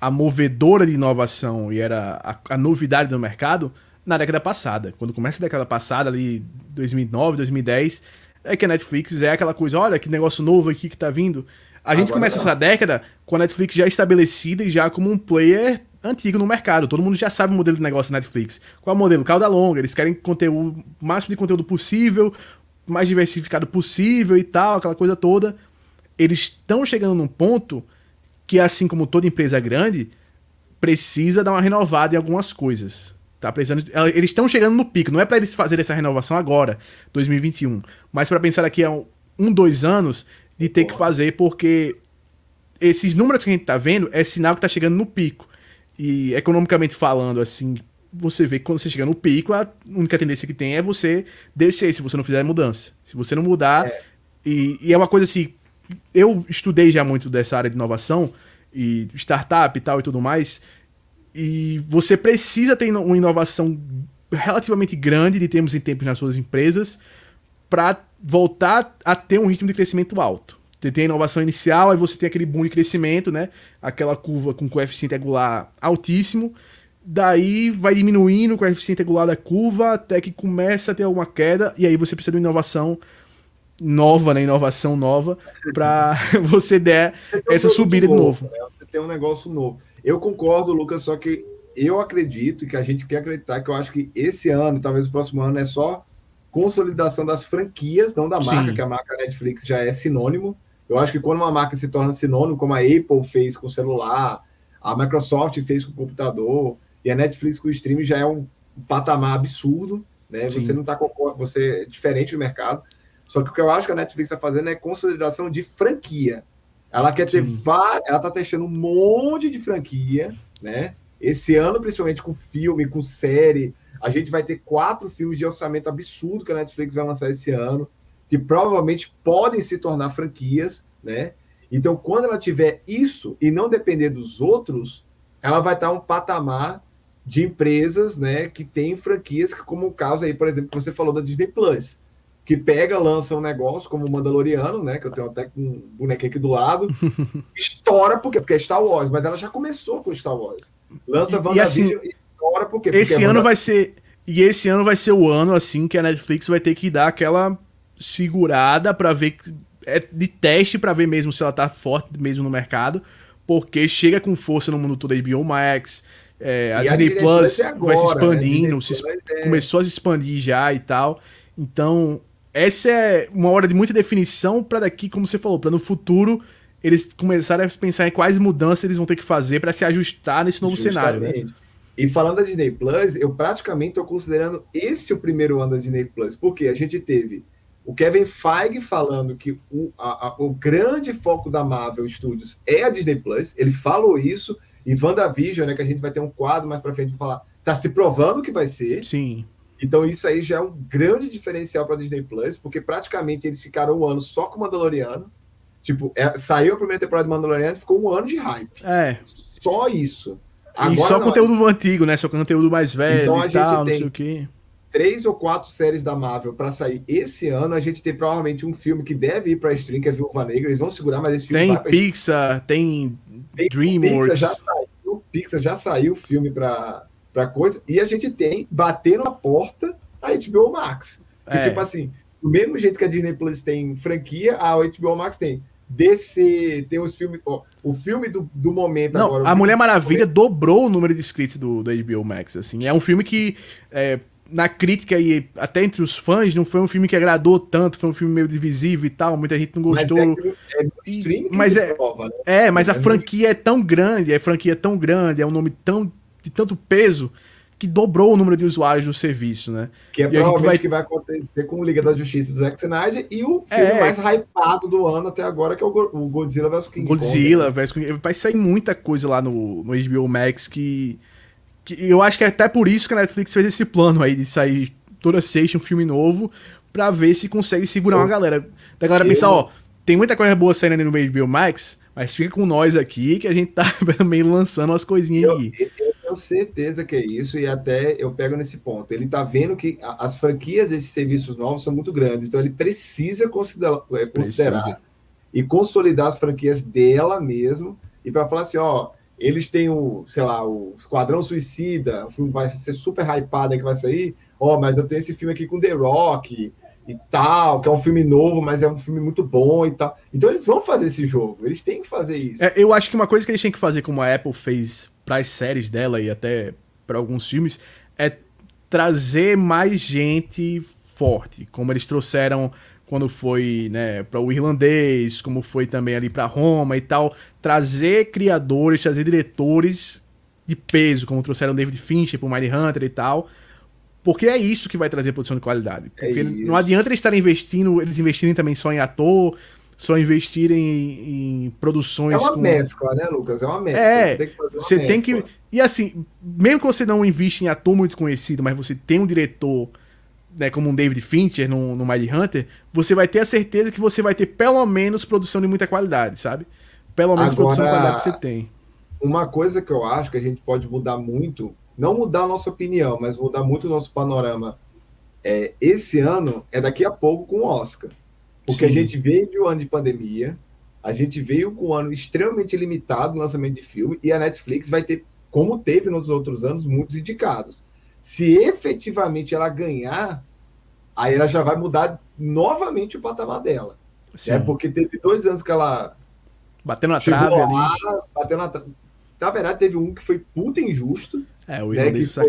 a movedora de inovação e era a, a novidade do mercado na década passada. Quando começa a década passada, ali 2009, 2010, é que a Netflix é aquela coisa, olha que negócio novo aqui que tá vindo. A gente Agora começa não. essa década com a Netflix já estabelecida e já como um player antigo no mercado. Todo mundo já sabe o modelo de negócio da Netflix. Qual é o modelo? Cauda longa. Eles querem conteúdo, o máximo de conteúdo possível, mais diversificado possível e tal, aquela coisa toda. Eles estão chegando num ponto que, assim como toda empresa grande, precisa dar uma renovada em algumas coisas. Tá precisando, eles estão chegando no pico. Não é para eles fazerem essa renovação agora, 2021, mas para pensar aqui a um, um, dois anos de ter que fazer, porque esses números que a gente tá vendo é sinal que tá chegando no pico. E economicamente falando, assim, você vê que quando você chega no pico, a única tendência que tem é você descer se você não fizer mudança. Se você não mudar. É. E, e, é uma coisa assim. Eu estudei já muito dessa área de inovação e startup e tal e tudo mais. E você precisa ter uma inovação relativamente grande de tempos em tempos nas suas empresas para voltar a ter um ritmo de crescimento alto. Você tem a inovação inicial, aí você tem aquele boom de crescimento, né? Aquela curva com coeficiente angular altíssimo. Daí vai diminuindo o coeficiente angular da curva até que começa a ter alguma queda, e aí você precisa de uma inovação nova, né? Inovação nova, para [laughs] você der essa subida novo, de novo. Né? Você tem um negócio novo. Eu concordo, Lucas, só que eu acredito que a gente quer acreditar que eu acho que esse ano, talvez o próximo ano, é só consolidação das franquias, não da marca, Sim. que a marca Netflix já é sinônimo. Eu acho que quando uma marca se torna sinônimo, como a Apple fez com o celular, a Microsoft fez com o computador, e a Netflix com o streaming já é um patamar absurdo, né? Sim. Você não está você é diferente do mercado. Só que o que eu acho que a Netflix está fazendo é consolidação de franquia. Ela quer ter várias, ela está testando um monte de franquia, né? Esse ano, principalmente com filme, com série, A gente vai ter quatro filmes de orçamento absurdo que a Netflix vai lançar esse ano, que provavelmente podem se tornar franquias, né? Então, quando ela tiver isso e não depender dos outros, ela vai estar um patamar de empresas, né, que tem franquias, como o caso aí, por exemplo, que você falou da Disney Plus, que pega, lança um negócio como o Mandaloriano, né, que eu tenho até um bonequinho aqui do lado, [laughs] estoura por quê? Porque é Star Wars, mas ela já começou com Star Wars. Lança e, e assim, e estoura por quê? Porque esse é ano vai ser e esse ano vai ser o ano assim que a Netflix vai ter que dar aquela segurada para ver é de teste para ver mesmo se ela tá forte mesmo no mercado, porque chega com força no mundo todo da HBO Max, é, a, Disney Plus é agora, vai se né? expandindo, né? se é... começou a se expandir já e tal. Então, essa é uma hora de muita definição para daqui, como você falou, para no futuro eles começarem a pensar em quais mudanças eles vão ter que fazer para se ajustar nesse novo Justamente. cenário, né? E falando da Disney Plus, eu praticamente estou considerando esse o primeiro ano da Disney Plus, porque a gente teve o Kevin Feige falando que o, a, a, o grande foco da Marvel Studios é a Disney Plus, ele falou isso, e WandaVision, né, que a gente vai ter um quadro mais para frente para falar, tá se provando que vai ser. Sim. Então isso aí já é um grande diferencial para Disney Plus, porque praticamente eles ficaram um ano só com o Mandaloriano. Tipo, é, saiu a primeira temporada de Mandaloriano e ficou um ano de hype. É. Só isso. Agora, e só não, conteúdo antigo, né? Só conteúdo mais velho então, e tal, não sei o quê. Três ou quatro séries da Marvel para sair esse ano. A gente tem provavelmente um filme que deve ir para stream, que é Viúva Negra. Eles vão segurar, mas esse filme tem vai Pixar, tem tem DreamWorks. Pixar já saiu, Pixar já saiu o filme para coisa e a gente tem batendo a porta a HBO Max. Que, é. tipo assim, do mesmo jeito que a Disney Plus tem franquia, a HBO Max tem DC, tem os filmes, ó, o filme do, do momento Não, agora. A Mulher Maravilha dobrou o número de inscritos do, do HBO Max, assim. É um filme que é, na crítica e até entre os fãs, não foi um filme que agradou tanto, foi um filme meio divisível e tal, muita gente não gostou. Mas é, é mas é, prova, né? é, mas a é franquia é tão grande, a franquia é tão grande, é um nome tão de tanto peso que dobrou o número de usuários do serviço, né? Que é e provavelmente vai... que vai acontecer com o Liga da Justiça do Zack Snyder e o filme é... mais hypado do ano até agora, que é o Godzilla vs King Godzilla Kong. Godzilla vs Vai sair muita coisa lá no, no HBO Max que que eu acho que é até por isso que a Netflix fez esse plano aí de sair toda sexta um filme novo para ver se consegue segurar uma galera. Da galera pensar, ó, tem muita coisa boa saindo no HBO Max, mas fica com nós aqui que a gente tá [laughs] também lançando umas coisinhas eu, aí. Eu tenho certeza que é isso, e até eu pego nesse ponto. Ele tá vendo que as franquias desses serviços novos são muito grandes, então ele precisa considerar, é, considerar precisa. e consolidar as franquias dela mesmo, e para falar assim, ó, eles têm o, sei lá, o Esquadrão Suicida, o filme vai ser super hypado que vai sair. Ó, oh, mas eu tenho esse filme aqui com The Rock e tal, que é um filme novo, mas é um filme muito bom e tal. Então eles vão fazer esse jogo, eles têm que fazer isso. É, eu acho que uma coisa que eles têm que fazer, como a Apple fez para as séries dela e até para alguns filmes, é trazer mais gente forte, como eles trouxeram quando foi né, para o irlandês, como foi também ali para Roma e tal, trazer criadores, trazer diretores de peso, como trouxeram David Fincher para o Hunter e tal, porque é isso que vai trazer produção de qualidade. É porque é não adianta eles estarem investindo, eles investirem também só em ator, só investirem em, em produções. É uma com... mescla, né, Lucas? É uma mescla. É, você, tem que, você tem que. E assim, mesmo que você não invista em ator muito conhecido, mas você tem um diretor né, como um David Fincher no, no Mighty Hunter, você vai ter a certeza que você vai ter pelo menos produção de muita qualidade, sabe? Pelo menos Agora, produção de qualidade você tem. Uma coisa que eu acho que a gente pode mudar muito, não mudar a nossa opinião, mas mudar muito o nosso panorama é, esse ano é daqui a pouco com o Oscar. Porque Sim. a gente veio de um ano de pandemia, a gente veio com um ano extremamente limitado no lançamento de filme, e a Netflix vai ter, como teve nos outros anos, muitos indicados. Se efetivamente ela ganhar, aí ela já vai mudar novamente o patamar dela. Sim. É porque teve dois anos que ela. Bateu na trave lá, ali. Bateu na trave. Na verdade, teve um que foi puta injusto. É, o né, irlandês né,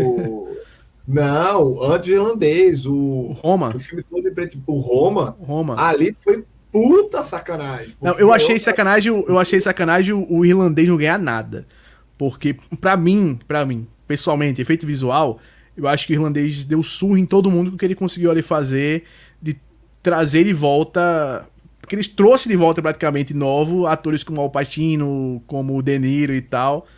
o... [laughs] Não, antes do irlandês, o... Roma. O filme todo em preto, o Roma. Roma. Ali foi puta sacanagem. Não, eu achei eu... sacanagem, eu achei sacanagem o, o irlandês não ganhar nada. Porque, para mim, para mim, pessoalmente, efeito visual, eu acho que o irlandês deu surro em todo mundo com o que ele conseguiu ali fazer, de trazer de volta. Que eles trouxe de volta praticamente novo atores como Al Pacino, como o De Niro e tal.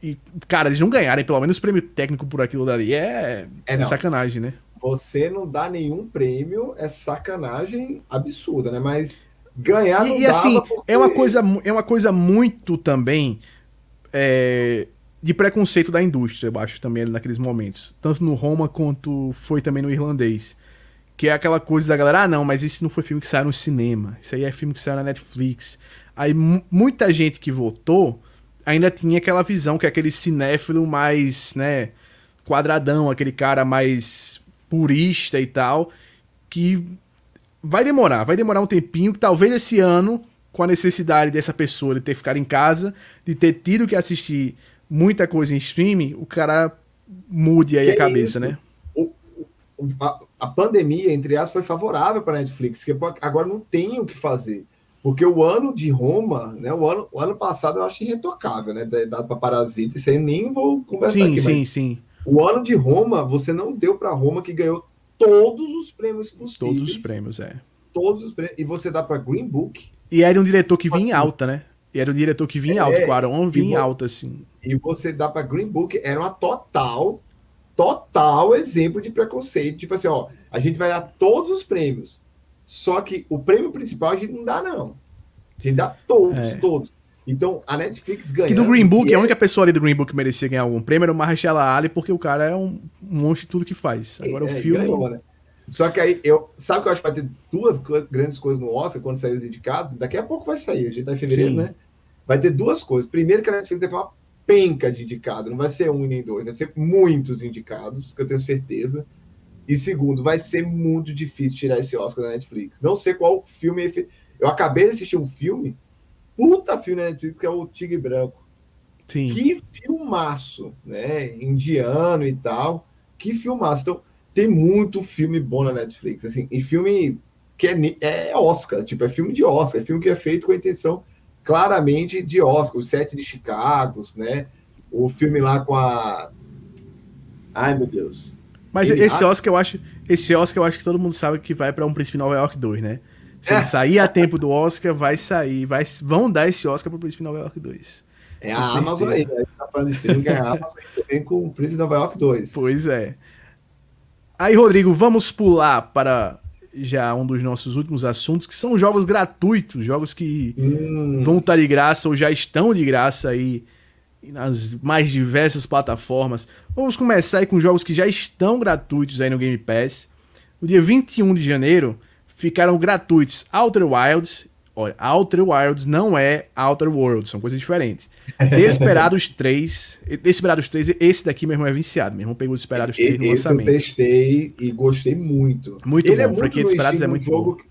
E, cara, eles não ganharem pelo menos prêmio técnico por aquilo dali é, é, é sacanagem, né? Você não dá nenhum prêmio é sacanagem absurda, né? Mas ganhar e, não e assim, porque... é uma coisa é uma coisa muito também é, de preconceito da indústria, eu acho também naqueles momentos, tanto no Roma quanto foi também no irlandês. Que é aquela coisa da galera, ah, não, mas isso não foi filme que saiu no cinema. Isso aí é filme que saiu na Netflix. Aí muita gente que votou ainda tinha aquela visão que é aquele cinéfilo mais, né, quadradão, aquele cara mais purista e tal, que vai demorar, vai demorar um tempinho, que talvez esse ano, com a necessidade dessa pessoa de ter ficado em casa, de ter tido que assistir muita coisa em streaming, o cara mude aí que a cabeça, né? O, a, a, pandemia, entre aspas, foi favorável para a Netflix, que agora não tem o que fazer. Porque o ano de Roma, né? O ano, o ano passado eu acho irretocável, né? Dado para Parasita, isso aí nem vou conversar sim, aqui. Sim, sim, sim. O ano de Roma, você não deu para Roma que ganhou todos os prêmios possíveis. Todos os prêmios, é. Todos os prêmios. E você dá para Green Book. E era um diretor que vinha em assim. alta, né? E era um diretor que vinha é, o Aaron vinha em alta, assim. E você dá para Green Book, era uma total, total exemplo de preconceito. Tipo assim, ó, a gente vai dar todos os prêmios. Só que o prêmio principal a gente não dá, não. A gente dá todos, é. todos. Então, a Netflix ganha. Que do Green Book, é... a única pessoa ali do Green Book que merecia ganhar algum prêmio era o Mahershala Ali, porque o cara é um monstro de tudo que faz. Agora é, o filme... Ganhou, né? Só que aí, eu, sabe que eu acho que vai ter duas grandes coisas no Oscar quando sair os indicados? Daqui a pouco vai sair, a gente tá em fevereiro, Sim. né? Vai ter duas coisas. Primeiro que a Netflix vai ter uma penca de indicado, não vai ser um nem dois, vai ser muitos indicados, que eu tenho certeza. E segundo, vai ser muito difícil tirar esse Oscar da Netflix. Não sei qual filme. Eu acabei de assistir um filme, puta filme da Netflix, que é o Tigre Branco. Sim. Que filmaço, né? Indiano e tal. Que filmaço. Então, tem muito filme bom na Netflix. Assim, e filme que é, é Oscar, tipo, é filme de Oscar, é filme que é feito com a intenção claramente de Oscar. O Sete de Chicago, né? O filme lá com a. Ai, meu Deus. Mas ele esse Oscar eu acho, esse Oscar eu acho que todo mundo sabe que vai para um Príncipe Nova York 2, né? Se é. ele sair a tempo do Oscar, vai sair, vai, vão dar esse Oscar pro Príncipe Nova York 2. É a. Amazon aí, né? Tá falando de ganhar a Amazon também com o Príncipe Nova York 2. Pois é. Aí, Rodrigo, vamos pular para já um dos nossos últimos assuntos, que são jogos gratuitos, jogos que hum. vão estar de graça ou já estão de graça aí nas mais diversas plataformas. Vamos começar aí com jogos que já estão gratuitos aí no Game Pass. No dia 21 de janeiro ficaram gratuitos Outer Wilds. Olha, Outer Wilds não é Outer Worlds, são coisas diferentes. Desperados [laughs] 3. Desperados 3, esse daqui mesmo é viciado. Meu irmão pegou Desperados 3 no esse lançamento. eu testei e gostei muito. Muito ele bom, é muito franquia Desperados é muito jogo, bom.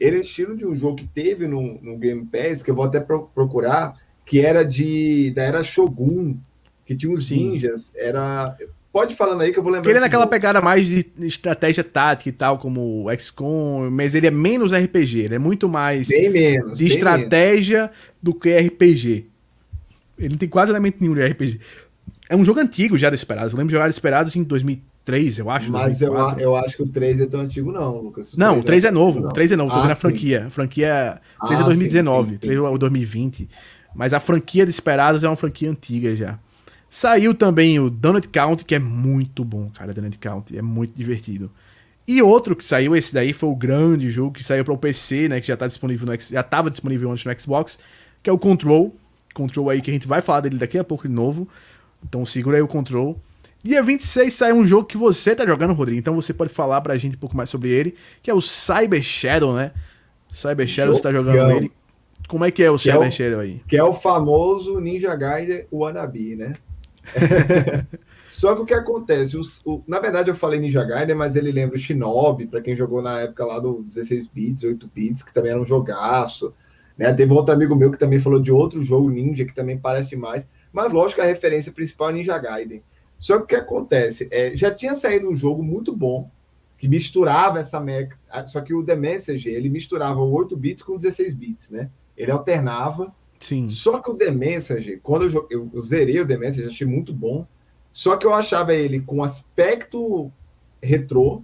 Ele é estilo de um jogo que teve no, no Game Pass, que eu vou até procurar, que era de da era Shogun, que tinha uns Sim. ninjas, era Pode falando aí que eu vou lembrar. Ele é naquela pegada mais de estratégia tática e tal, como o XCOM, mas ele é menos RPG, ele é muito mais bem menos, de estratégia menos. do que RPG. Ele não tem quase elemento nenhum de RPG. É um jogo antigo já Desperados. Eu lembro de jogar Desperados em 2003, eu acho. Mas eu, eu acho que o 3 é tão antigo, não, Lucas. O não, o 3 é, é novo. O 3 é novo, tô ah, dizendo a franquia. A franquia. 3 é 2019, sim, sim, 3 é 2020. Mas a franquia Desperados é uma franquia antiga já. Saiu também o Donut Count, que é muito bom, cara. Donut Count é muito divertido. E outro que saiu, esse daí foi o grande jogo que saiu para o PC, né? Que já tá disponível no já estava disponível antes no Xbox, que é o Control. Control aí que a gente vai falar dele daqui a pouco de novo. Então segura aí o Control. Dia 26 sai um jogo que você tá jogando, Rodrigo. Então você pode falar pra gente um pouco mais sobre ele, que é o Cyber Shadow, né? Cyber Shadow, você tá jogando ele. Como é que é o que Cyber é o, Shadow aí? Que é o famoso Ninja Gaiden Wannabe, né? [laughs] Só que o que acontece, os, o, na verdade eu falei Ninja Gaiden, mas ele lembra o Shinobi, para quem jogou na época lá do 16 bits, 8 bits, que também era um jogaço. Né? Teve outro amigo meu que também falou de outro jogo Ninja, que também parece demais. Mas lógico, a referência principal é Ninja Gaiden. Só que o que acontece, é, já tinha saído um jogo muito bom, que misturava essa meca, só que o The Message, ele misturava o 8 bits com 16 bits, né? Ele alternava, Sim. Só que o The Message, quando eu, eu, eu zerei o The Message, achei muito bom. Só que eu achava ele com aspecto retrô,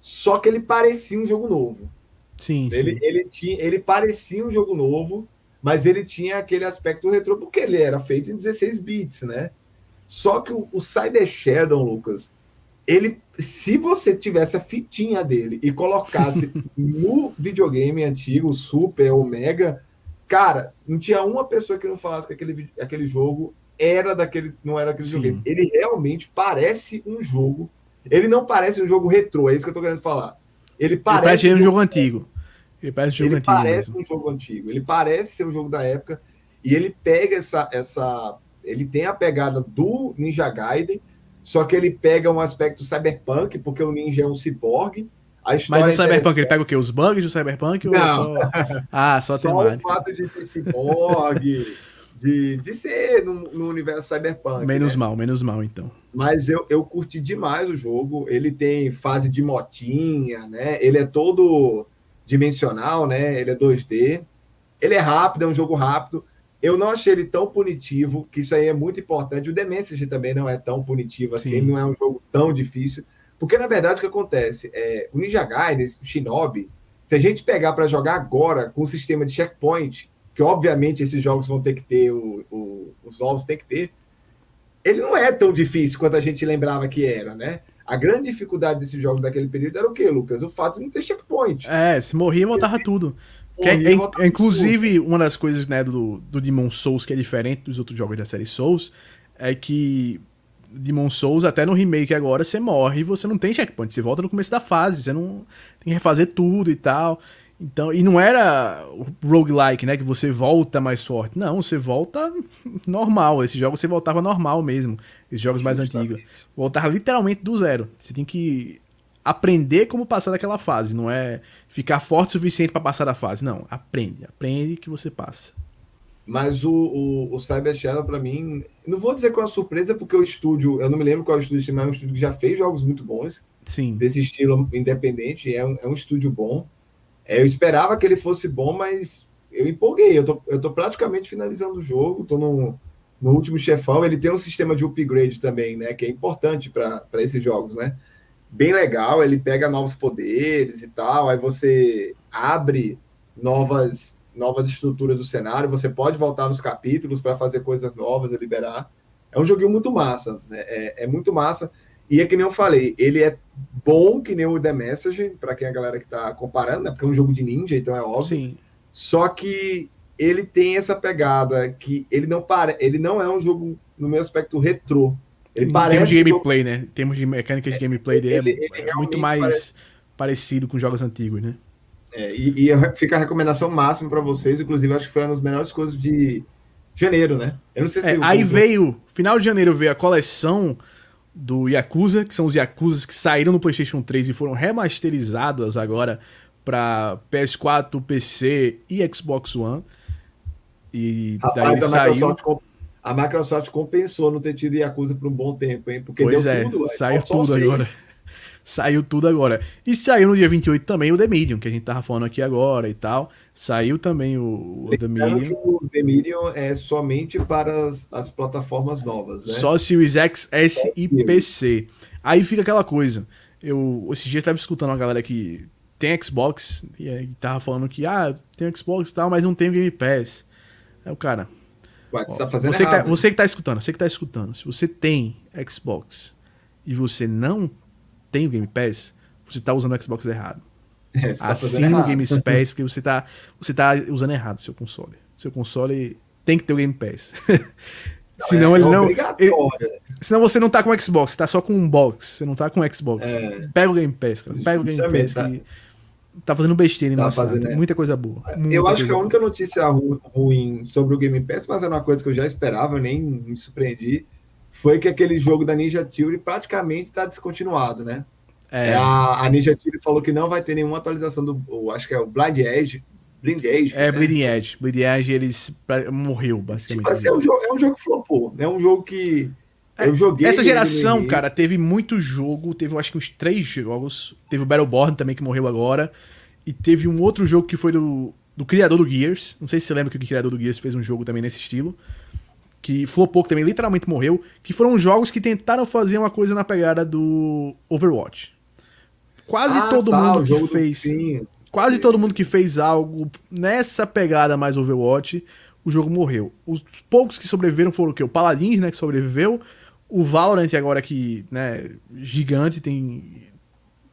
só que ele parecia um jogo novo. Sim, ele, sim. Ele, tinha, ele parecia um jogo novo, mas ele tinha aquele aspecto retrô, porque ele era feito em 16 bits, né? Só que o, o Cyber Shadow, Lucas, ele, se você tivesse a fitinha dele e colocasse [laughs] no videogame antigo, Super ou Mega, cara, não tinha uma pessoa que não falasse que aquele, aquele jogo era daquele, não era aquele Sim. videogame. Ele realmente parece um jogo. Ele não parece um jogo retrô, é isso que eu tô querendo falar. Ele parece, ele parece um, jogo, antigo. Ele parece um jogo ele antigo. Parece um jogo antigo. Ele parece ser um jogo da época. E ele pega essa, essa. Ele tem a pegada do Ninja Gaiden, só que ele pega um aspecto cyberpunk, porque o ninja é um cyborg. Mas o Cyberpunk, ele pega o quê? Os bugs do Cyberpunk? Não. Ou só... Ah, só, [laughs] só o fato de ter cyborg, de, de ser no, no universo Cyberpunk. Menos né? mal, menos mal, então. Mas eu, eu curti demais o jogo. Ele tem fase de motinha, né? Ele é todo dimensional, né? Ele é 2D. Ele é rápido, é um jogo rápido. Eu não achei ele tão punitivo, que isso aí é muito importante. O The Message também não é tão punitivo assim, Sim. não é um jogo tão difícil. Porque, na verdade, o que acontece? É, o Ninja Gaiden, o Shinobi, se a gente pegar para jogar agora com o sistema de checkpoint, que obviamente esses jogos vão ter que ter, o, o, os novos tem que ter, ele não é tão difícil quanto a gente lembrava que era, né? A grande dificuldade desses jogos daquele período era o quê, Lucas? O fato de não ter checkpoint. É, se morria, voltava tudo. Que é, é, inclusive, uma das coisas né, do, do Demon Souls que é diferente dos outros jogos da série Souls é que Demon Souls, até no remake agora, você morre e você não tem checkpoint. Você volta no começo da fase, você não tem que refazer tudo e tal. Então, e não era roguelike, né? Que você volta mais forte. Não, você volta normal. Esse jogo você voltava normal mesmo. Esses jogos mais antigos. Voltava literalmente do zero. Você tem que aprender como passar daquela fase. Não é ficar forte o suficiente para passar da fase. Não, aprende. Aprende que você passa. Mas o, o, o Cyber Shadow, para mim, não vou dizer que é uma surpresa, porque o estúdio, eu não me lembro qual é o estúdio, mas é um estúdio que já fez jogos muito bons. Sim. Desse estilo independente. É um, é um estúdio bom. É, eu esperava que ele fosse bom, mas eu empolguei. Eu tô, eu tô praticamente finalizando o jogo, tô no, no último chefão. Ele tem um sistema de upgrade também, né? Que é importante para esses jogos, né? Bem legal, ele pega novos poderes e tal, aí você abre novas novas estruturas do cenário, você pode voltar nos capítulos para fazer coisas novas e liberar. É um joguinho muito massa, né? é, é muito massa. E é que nem eu falei, ele é bom que nem o The Message, para quem é a galera que tá comparando, né? Porque é um jogo de ninja, então é óbvio. Sim. Só que ele tem essa pegada que ele não para, ele não é um jogo no meu aspecto retrô. Ele em termos de gameplay, jogo... né? Em termos de mecânicas de gameplay dele, ele, é, ele é muito mais parece... parecido com jogos antigos, né? É, e, e, fica a recomendação máxima para vocês, inclusive acho que foi uma das melhores coisas de janeiro, né? Eu não sei se. É, aí veio, final de janeiro veio a coleção do Yakuza, que são os Yakuzas que saíram no PlayStation 3 e foram remasterizados agora para PS4, PC e Xbox One. E Rapaz, daí a saiu. Microsoft, a Microsoft compensou não ter tido Yakuza por um bom tempo, hein? Porque pois é, tudo, saiu tudo agora. Saiu tudo agora. E saiu no dia 28 também o The Medium, que a gente tava falando aqui agora e tal. Saiu também o, o The Medium. o The Medium é somente para as, as plataformas novas, né? Só Series X, S e PC. Aí fica aquela coisa. Eu esses dias tava escutando uma galera que tem Xbox e aí tava falando que ah, tem Xbox e tal, mas não tem Game Pass. Aí o cara, tá você, que tá, você que tá escutando, você que tá escutando, se você tem Xbox e você não tem o Game Pass, você está usando o Xbox errado. É, tá Assina o Game Pass porque você está você tá usando errado o seu console. Seu console tem que ter o Game Pass. [laughs] Não, senão é, ele não. Ele, senão você não tá com o Xbox, você tá só com um box. Você não tá com o Xbox. É, pega o Game Pass, cara. Pega o Game Pass tá. tá fazendo besteira tá fazendo, é. muita coisa boa. Muita eu acho que a única notícia ruim sobre o Game Pass, mas é uma coisa que eu já esperava, eu nem me surpreendi, foi que aquele jogo da Ninja Theory praticamente está descontinuado, né? É. é. A, a, Ninja Theory falou que não vai ter nenhuma atualização do, acho que é o Blind Edge, Blind Edge. É, né? Bleeding Edge. Bleeding Edge, eles morreu, basicamente. Tipo assim, é, um jogo, é um jogo que flopou. É um jogo que é, eu joguei. Essa geração, cara, teve muito jogo. Teve, acho que uns três jogos. Teve o Battleborn também, que morreu agora. E teve um outro jogo que foi do, do criador do Gears. Não sei se você lembra que o criador do Gears fez um jogo também nesse estilo que flopou, que também literalmente morreu, que foram jogos que tentaram fazer uma coisa na pegada do Overwatch. Quase ah, todo tá, mundo que fez. Quase todo mundo que fez algo nessa pegada mais Overwatch, o jogo morreu. Os poucos que sobreviveram foram o quê? O Paladins, né, que sobreviveu, O Valorant agora que, né, gigante, tem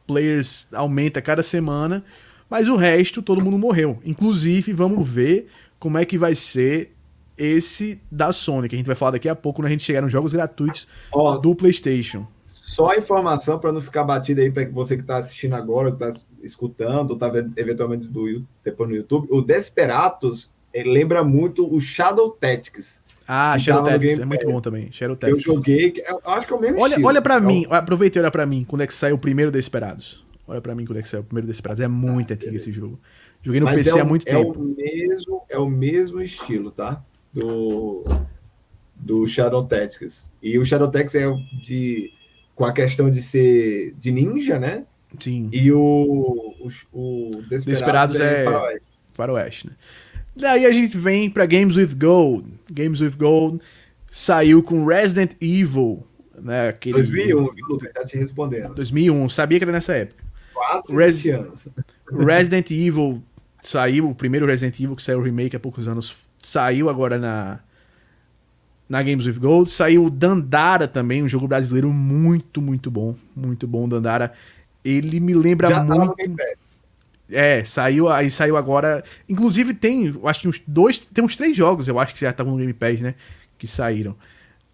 players aumenta cada semana, mas o resto todo mundo morreu. Inclusive, vamos ver como é que vai ser esse da Sony, que a gente vai falar daqui a pouco quando a gente chegar nos jogos gratuitos Ó, do PlayStation. Só a informação para não ficar batido aí para você que está assistindo agora, que está escutando, ou está vendo eventualmente do, depois no YouTube, o Desperatus ele lembra muito o Shadow Tactics. Ah, Shadow Tactics é muito bom também. Shadow Eu Tactics. joguei, que- eu acho que é o mesmo Olha, estilo. olha pra É mim, aproveita e olha pra mim quando é que saiu o primeiro Desperados. Olha pra mim quando é que saiu o primeiro Desperados. É muito antigo esse jogo. Joguei no Mas PC é o- há muito é tempo. O mesmo, é o mesmo estilo, tá? Do, do Shadow Tactics. E o Shadow Tactics é de com a questão de ser de ninja, né? Sim, E o, o, o Desperados, Desperados é- faroeste. faroeste, né? Daí a gente vem pra Games with Gold. Games with Gold saiu com Resident Evil, né? Aquele 2001, viu? Já te respondendo. 2001, sabia que era nessa época. Quase Res- 20 anos. Resident Evil saiu, o primeiro Resident Evil que saiu o remake há poucos anos, saiu agora na na Games with Gold. Saiu o Dandara também, um jogo brasileiro muito, muito bom, muito bom Dandara. Ele me lembra Já muito. É, saiu, aí saiu agora. Inclusive tem, acho que uns dois, tem uns três jogos, eu acho que já estavam no Game Pass, né? Que saíram.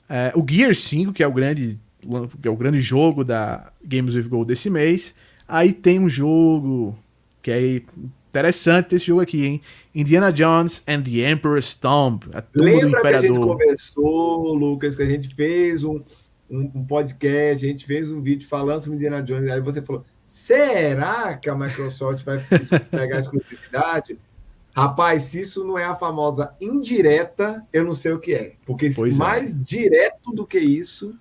É, o Gear 5, que é o grande, que é o grande jogo da Games with Gold desse mês. Aí tem um jogo que é interessante esse jogo aqui, hein? Indiana Jones and the Emperor's Tomb, a tumba do Lembra que a gente Imperador. conversou, Lucas, que a gente fez um, um, podcast, a gente fez um vídeo falando sobre Indiana Jones, aí você falou, será que a Microsoft vai [laughs] pegar a exclusividade? Rapaz, se isso não é a famosa indireta, eu não sei o que é. Porque é. mais direto do que isso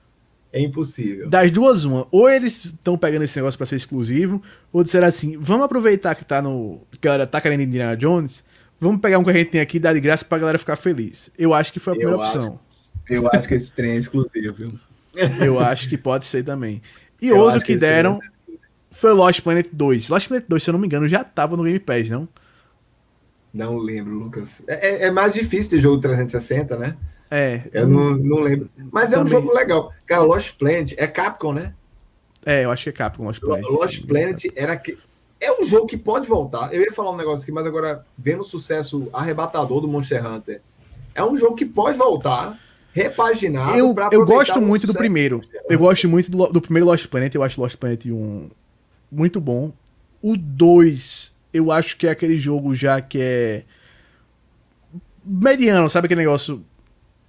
é impossível. Das duas, uma. Ou eles estão pegando esse negócio pra ser exclusivo, ou disseram assim: vamos aproveitar que tá no. Que a galera tá querendo Indiana Jones, vamos pegar um que a gente tem aqui e dar de graça pra galera ficar feliz. Eu acho que foi a Eu primeira acho. opção. Eu acho que esse trem é exclusivo, viu? [laughs] Eu acho que pode ser também. E Eu outro que, trem deram foi Lost Planet 2. Lost Planet 2, se eu não me engano, já tava no Game Pass, não? Não lembro, Lucas. É, é- é mais difícil ter jogo 360, né? É. Eu não, não lembro. Mas é um Também. jogo legal. Cara, Lost Planet é Capcom, né? É, eu acho que é Capcom Lost Lo- Planet. Lost Planet era que. É um jogo que pode voltar. Eu ia falar um negócio aqui, mas agora, vendo o sucesso arrebatador do Monster Hunter, é um jogo que pode voltar, repaginado. Eu, eu gosto muito do primeiro. Eu gosto muito do, do primeiro Lost Planet. Eu acho Lost Planet 1 muito bom. O 2, eu acho que é aquele jogo já que é. mediano, sabe aquele negócio.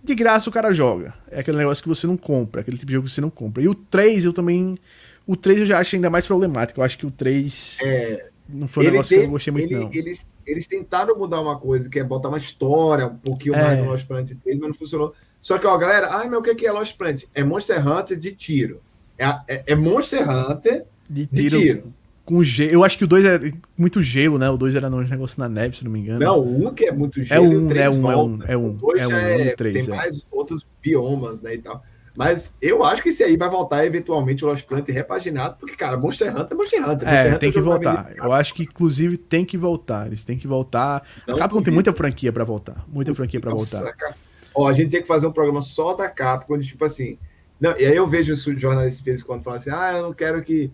De graça o cara joga. É aquele negócio que você não compra, aquele tipo de jogo que você não compra. E o 3 eu também. O 3 eu já acho ainda mais problemático. Eu acho que o 3 É, não foi um negócio que eu gostei muito, ele- não. Eles, eles tentaram mudar uma coisa, que é botar uma história um pouquinho É. mais no Lost Planet 3, mas não funcionou. Só que, ó, galera, ai, mas o que que é Lost Planet? É Monster Hunter de tiro. É, é- é Monster Hunter De de tiro, tiro. Com gelo. Eu acho que o 2 é muito gelo, né? O 2 era um negócio na neve, se não me engano. Não, um que é muito É gelo e um, o três é um, é um, volta. é um, O dois é um, já um, três, tem é. mais outros biomas, né, e tal. Mas eu acho que esse aí vai voltar eventualmente o Lost Planet repaginado, porque, cara, Monster Hunter é Monster Hunter. Monster É, Hunter tem é que da voltar. Eu acho que, inclusive, tem que voltar. Eles têm que voltar. Não a Capcom tem muita franquia pra voltar. Muita franquia pra Nossa, voltar. cara. Ó, a gente tem que fazer um programa só da Capcom, onde, tipo assim. Não, e aí eu vejo os jornalistas de em quando falando assim: ah, eu não quero que.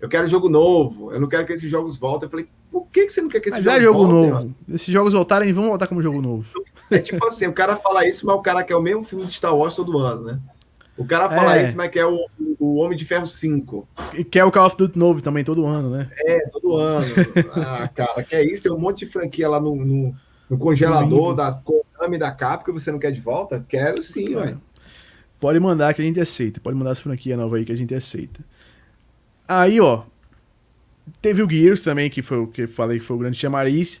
Eu quero jogo novo, eu não quero que esses jogos voltem. Eu falei, por que, que você não quer que esses Mas jogos é jogo voltem? novo. Esses jogos voltarem, vão voltar como jogo novo. É tipo assim, o cara fala isso, mas o cara quer o mesmo filme de Star Wars todo ano, né? O cara fala É. isso, mas quer o, o Homem de Ferro 5. E quer o Call of Duty novo também, todo ano, né? É, todo ano. Ah, cara, que é isso? Tem um monte de franquia lá no, no, no congelador da Konami da Capcom que você não quer de volta? Quero sim, ué. Pode mandar que a gente aceita. Pode mandar essa franquia nova aí que a gente aceita. Aí, ó. Teve o Gears também, que foi o que eu falei que foi o grande chamariz.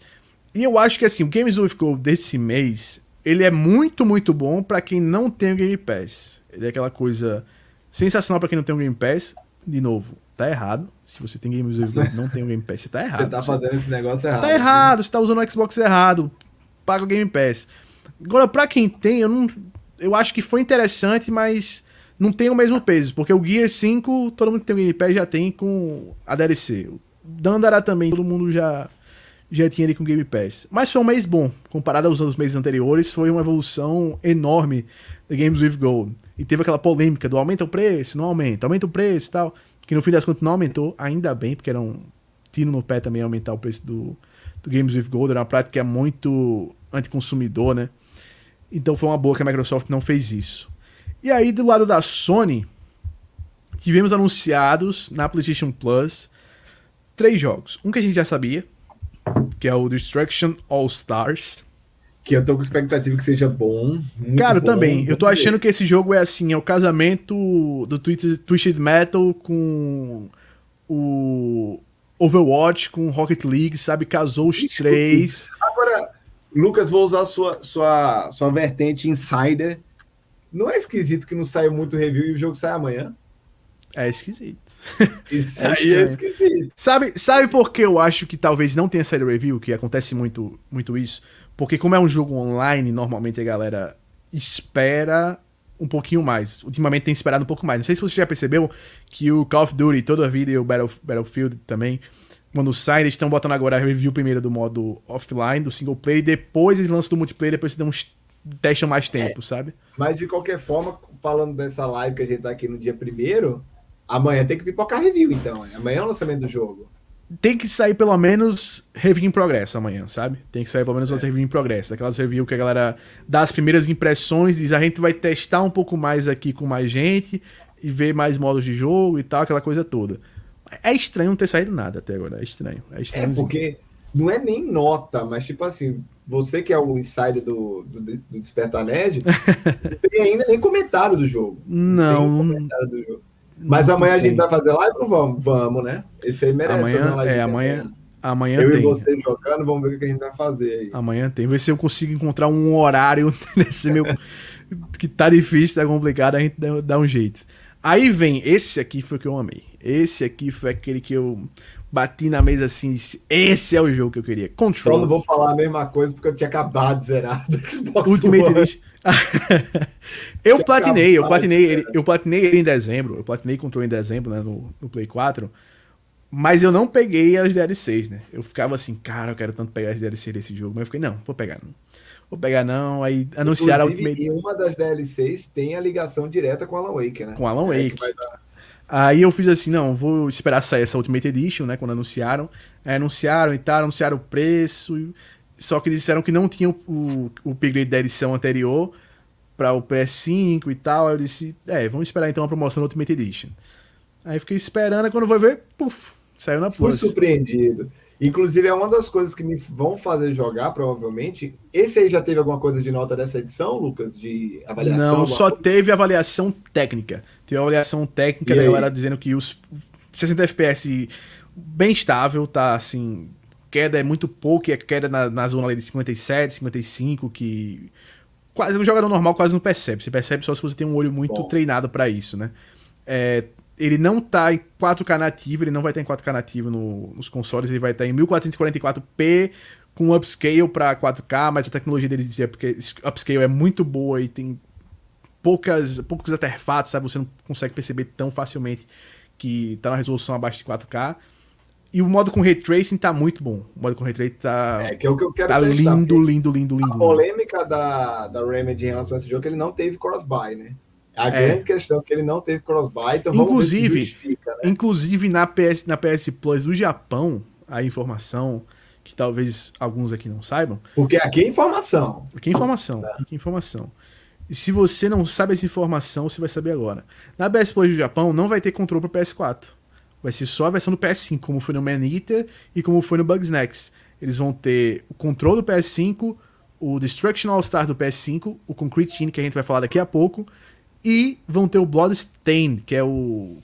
E eu acho que assim, o Games with Gold desse mês, ele é muito, muito bom pra quem não tem o Game Pass. Ele é aquela coisa sensacional pra quem não tem o Game Pass. De novo, tá errado. Se você tem Games with Gold não tem o Game Pass, você tá [laughs] errado. Você tá Você fazendo esse negócio errado. Tá errado, você tá usando o Xbox errado. Paga o Game Pass. Agora, pra quem tem, eu não. Eu acho que foi interessante, mas não tem o mesmo peso. Porque o Gear 5, todo mundo que tem o Game Pass já tem com a DLC. O Dandara também, todo mundo já, já tinha ali com o Game Pass. Mas foi um mês bom. Comparado aos, meses anteriores, foi uma evolução enorme da Games with Gold. E teve aquela polêmica do aumenta o preço, não aumenta, aumenta o preço e tal. Que no fim das contas não aumentou, ainda bem, porque era um tiro no pé também aumentar o preço do, do Games with Gold. Era uma prática é muito anticonsumidor, né? Então foi uma boa que a Microsoft não fez isso. E aí, do lado da Sony, tivemos anunciados na PlayStation Plus três jogos. Um que a gente já sabia, que é o Destruction All Stars. Que eu tô com expectativa que seja bom. Cara, bom, também. Eu tô achando que esse jogo é assim, é o casamento do Twisted Metal com o Overwatch, com Rocket League, sabe? Casou os três. Agora, Lucas, vou usar sua, sua, sua vertente insider. Não é esquisito que não saia muito review e o jogo sai amanhã? É esquisito. [laughs] Isso é aí é esquisito. Sabe, sabe por que eu acho que talvez não tenha saído review? Que acontece muito, muito isso? Porque como é um jogo online, normalmente a galera espera um pouquinho mais. Ultimamente tem esperado um pouco mais. Não sei se você já percebeu que o Call of Duty, toda a vida e o Battlefield também, quando sai, eles estão botando agora a review primeiro do modo offline, do single player, e depois eles lançam do multiplayer, depois eles dão uns testam mais tempo, é, sabe? Mas de qualquer forma, falando dessa live que a gente tá aqui no dia primeiro, amanhã tem que pipocar review, então. Amanhã é o lançamento do jogo tem que sair pelo menos review em progresso amanhã, sabe? Tem que sair pelo menos é. review em progresso. Daquelas review que a galera dá as primeiras impressões, diz a gente vai testar um pouco mais aqui com mais gente e ver mais modos de jogo e tal, aquela coisa toda. É estranho não ter saído nada até agora, é estranho. É, estranho é porque não é nem nota, mas tipo assim, você que é o insider do, do, do Despertar Nerd, [laughs] não tem ainda nem comentário do jogo. Não. Não tem comentário do jogo. Mas amanhã a gente vai fazer live ou vamos? Vamos, né? Esse aí merece. Amanhã, é, amanhã, amanhã Eu tem. e você jogando, vamos ver o que a gente vai fazer aí. Amanhã tem. Ver se eu consigo encontrar um horário [laughs] nesse meu. que tá difícil, tá complicado, a gente dá, dá um jeito. Aí vem, esse aqui foi o que eu amei. Esse aqui foi aquele que eu bati na mesa assim, esse é o jogo que eu queria. Control. Só não vou falar a mesma coisa porque eu tinha acabado de zerar. [laughs] Ultimate Edition. [laughs] eu platinei, eu platinei, ele, eu platinei ele em dezembro, eu platinei Control em dezembro, né, no, no Play 4. Mas eu não peguei as DLCs, né? Eu ficava assim, cara, eu quero tanto pegar as DLCs desse jogo. Mas eu fiquei, não, vou pegar não. Vou pegar não. Aí anunciaram a Ultimate. E uma das DLCs tem a ligação direta com Alan Wake, né? Com Alan é, Wake. É. Aí eu fiz assim, não, vou esperar sair essa Ultimate Edition, né? Quando anunciaram. Aí anunciaram e tal, anunciaram o preço. Só que disseram que não tinha o, o, o upgrade da edição anterior para o PS5 e tal. Aí eu disse, é, vamos esperar então a promoção do Ultimate Edition. Aí fiquei esperando, quando foi ver, puf, saiu na Plus. Fui surpreendido. Inclusive, é uma das coisas que me vão fazer jogar, provavelmente. Esse aí já teve alguma coisa de nota dessa edição, Lucas? De avaliação? Não, só coisa? teve avaliação técnica. Teve avaliação técnica e da aí? galera dizendo que os 60 FPS bem estável, tá assim, queda é muito pouco, e a queda na, na zona ali de 57, 55, que quase o jogador normal quase não percebe. Você percebe só se você tem um olho muito Bom. treinado para isso, né? É, ele não tá em 4K nativo, ele não vai estar em 4K nativo no, nos consoles, ele vai estar em 1444p com upscale para 4K, mas a tecnologia dele dizia porque upscale é muito boa e tem poucas poucos artefatos, sabe? Você não consegue perceber tão facilmente que tá na resolução abaixo de 4K. E o modo com ray tracing tá muito bom. O modo com ray tracing tá. É, que é o que eu quero Tá testar, lindo, lindo, lindo, lindo. A polêmica da, da Remedy em relação a esse jogo é que ele não teve cross-buy, né? A é. grande questão é que ele não teve cross-buy, então inclusive, né? Inclusive na PS, na PS Plus do Japão, a informação que talvez alguns aqui não saibam. Porque aqui é informação. Aqui é informação. É. Aqui é informação. E se você não sabe essa informação, você vai saber agora. Na PS Plus do Japão não vai ter controle para PS4. Vai ser só a versão do PS5, como foi no Man Eater e como foi no Bugsnax. Eles vão ter o controle do PS5, o Destruction All Star do PS5, o Concrete Genie, que a gente vai falar daqui a pouco, e vão ter o Bloodstained, que é o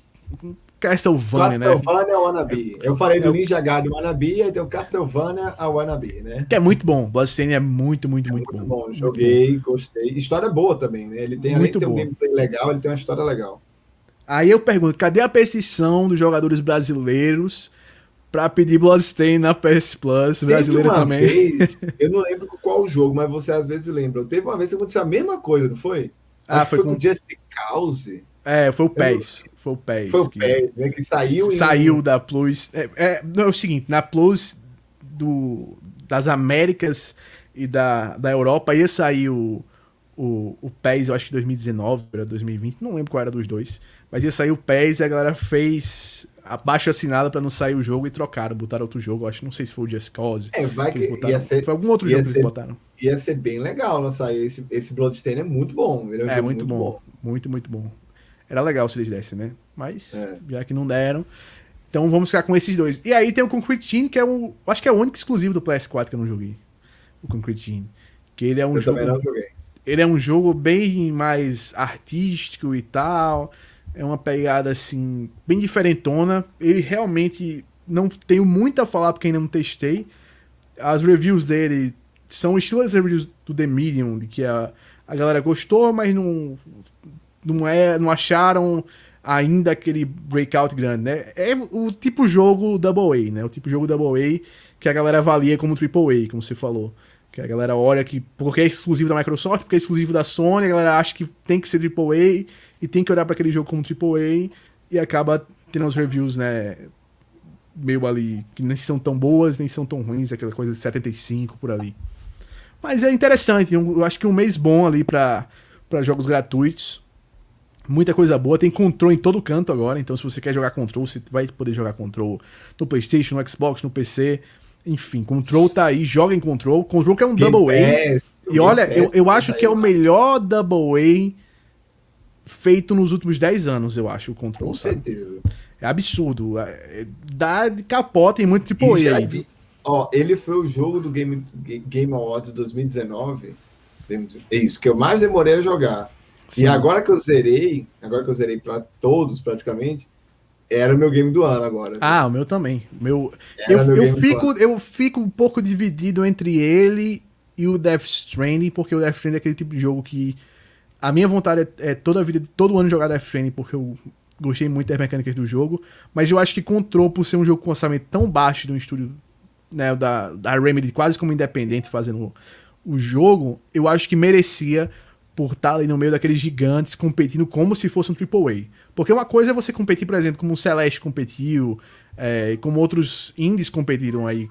Castlevania, né? Castlevania Wannabe. Eu falei do é Ninja Gaiden Wannabe, aí tem o Castlevania a Wannabe, né? Que é muito bom. Bloodstained é muito, muito, é muito, muito bom. bom. Joguei, muito gostei. História boa também, né? Ele tem, muito além um gameplay legal, ele tem uma história legal. Aí eu pergunto, cadê a petição dos jogadores brasileiros para pedir Bloodstained na PS Plus brasileira também? Vez, [laughs] eu não lembro qual jogo, mas você às vezes lembra. Teve uma vez que aconteceu a mesma coisa, não foi? Ah, foi, foi, com o Just Cause. É, foi o PES. Foi o PES. Foi o que, PES, né? Que saiu. Saiu em... da Plus. É, é, não, é o seguinte, na Plus do, das Américas e da, da Europa ia sair o, o, o PES, eu acho que 2019, era 2020, não lembro qual era dos dois. Mas ia sair o PES e a galera fez abaixo assinada para não sair o jogo e trocaram, botaram outro jogo. Acho, não sei se foi o Just Cause. É, vai que, que ia ser, foi algum outro jogo ser, que eles botaram. Ia ser bem legal lançar esse, esse Bloodstained, é muito bom. é, um é muito, muito bom, bom, Muito, muito bom. Era legal se eles dessem, né? Mas, é. já que não deram. Então vamos ficar com esses dois. E aí tem o Concrete Gene, que é um. Acho que é o único exclusivo do PS4 que eu não joguei. O Concrete Gene. Que ele é um eu jogo. Também não joguei. Ele é um jogo bem mais artístico e tal. É uma pegada assim, bem diferentona. Ele realmente não tenho muito a falar porque ainda não testei. As reviews dele são estilos reviews do The Medium, de que a, a galera gostou, mas não, não, é, não acharam ainda aquele breakout grande, né? É o tipo jogo Double A, né? O tipo jogo Double A que a galera avalia como Triple A, como você falou. Que a galera olha que porque é exclusivo da Microsoft, porque é exclusivo da Sony, a galera acha que tem que ser Triple A e tem que olhar para aquele jogo como Triple A e acaba tendo os reviews, né? Meio ali, que nem são tão boas, nem são tão ruins, aquela coisa de 75 por ali. Mas é interessante, eu acho que um mês bom ali para jogos gratuitos Muita coisa boa, tem Control em todo canto agora, então se você quer jogar Control, você vai poder jogar Control no Playstation, no Xbox, no PC, enfim, Control tá aí, joga em Control, Control que é um Game Double A, e olha, eu, eu acho que é o melhor Double A feito nos últimos 10 anos, eu acho, o Control, Com sabe? certeza. É absurdo, é, dá de capota em muito Triple A aí. Vi, ó, ele foi o jogo do Game, Game Awards 2019, é isso, que eu mais demorei a jogar. Sim. E agora que eu zerei, agora que eu zerei para todos praticamente, era o meu game do ano agora. Ah, o meu também. Meu, eu, meu eu, fico, eu fico um pouco dividido entre ele e o Death Stranding, porque o Death Stranding é aquele tipo de jogo que a minha vontade é, é toda a vida, todo ano jogar Death Stranding, porque eu gostei muito das mecânicas do jogo, mas eu acho que Control, por ser um jogo com orçamento tão baixo de um estúdio né, da, da Remedy quase como independente fazendo o jogo, eu acho que merecia por estar ali no meio daqueles gigantes competindo como se fosse um AAA. Porque uma coisa é você competir, por exemplo, como o Celeste competiu, é, como outros indies competiram aí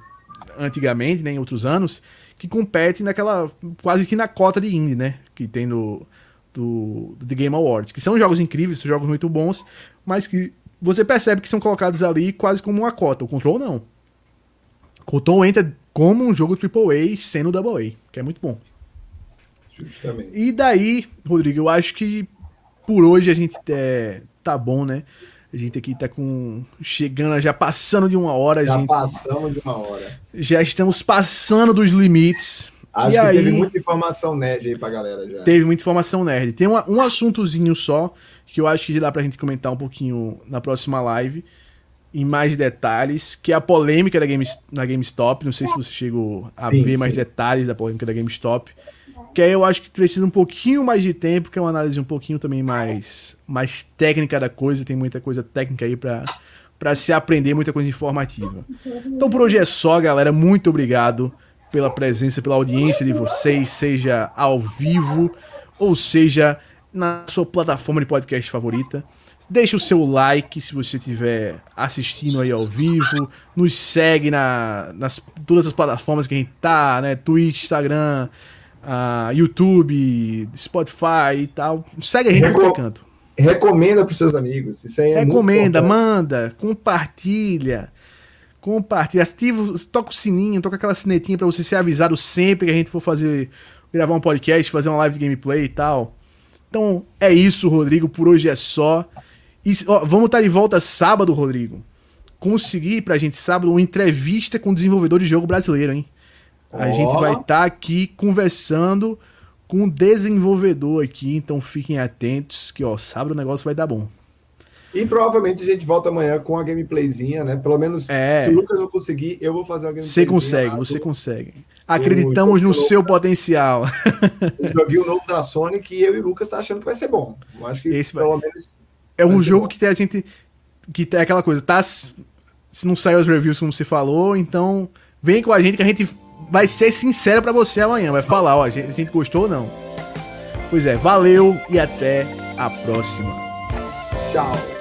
antigamente, né, em outros anos, que competem naquela, quase que na cota de indie, né, que tem no, do, do The Game Awards, que são jogos incríveis, são jogos muito bons, mas que você percebe que são colocados ali quase como uma cota. O Control não. O Control entra como um jogo AAA sendo Double A, que é muito bom. Justamente. E daí, Rodrigo, eu acho que por hoje a gente é, tá bom, né? A gente aqui tá com. Chegando, já passando de uma hora. Já gente, passamos de uma hora. Já estamos passando dos limites. Acho e que aí, teve muita informação nerd aí pra galera já. Teve muita informação nerd. Tem uma, um assuntozinho só, que eu acho que dá pra gente comentar um pouquinho na próxima live, em mais detalhes, que é a polêmica da Game, na GameStop. Não sei se você chegou a sim, ver sim. mais detalhes da polêmica da GameStop. Que aí eu acho que precisa um pouquinho mais de tempo, que é uma análise um pouquinho também mais, mais técnica da coisa, tem muita coisa técnica aí para para se aprender, muita coisa informativa. Então por hoje é só, galera. Muito obrigado pela presença, pela audiência de vocês, seja ao vivo ou seja na sua plataforma de podcast favorita. Deixe o seu like se você estiver assistindo aí ao vivo. Nos segue na, nas todas as plataformas que a gente tá, né? Twitch, Instagram, uh, YouTube, Spotify e tal. Segue a gente em qualquer canto. Recomenda para seus amigos. Isso aí é Recomenda, manda, compartilha. Compartilha, ativa, toca o sininho, toca aquela sinetinha para você ser avisado sempre que a gente for fazer gravar um podcast, fazer uma live de gameplay e tal. Então é isso, Rodrigo. Por hoje é só. E, ó, vamos estar de volta sábado, Rodrigo. Consegui pra gente sábado uma entrevista com o desenvolvedor de jogo brasileiro, hein? A oh. gente vai estar tá aqui conversando com um desenvolvedor aqui, então fiquem atentos que, ó, sábado o negócio vai dar bom. E provavelmente a gente volta amanhã com a gameplayzinha, né? Pelo menos é. se o Lucas não conseguir, eu vou fazer a gameplay. Você consegue, você consegue. Acreditamos no seu novo, potencial. O joguinho novo da Sony que eu e o Lucas tá achando que vai ser bom. Eu acho que Esse pelo vai... menos. É um jogo bom. que a gente. Que tem aquela coisa, tá? Se não saiu as reviews como você falou, então vem com a gente que a gente vai ser sincero para você amanhã. Vai falar, ó, a gente, a gente gostou ou não. Pois é, valeu e até a próxima. Tchau.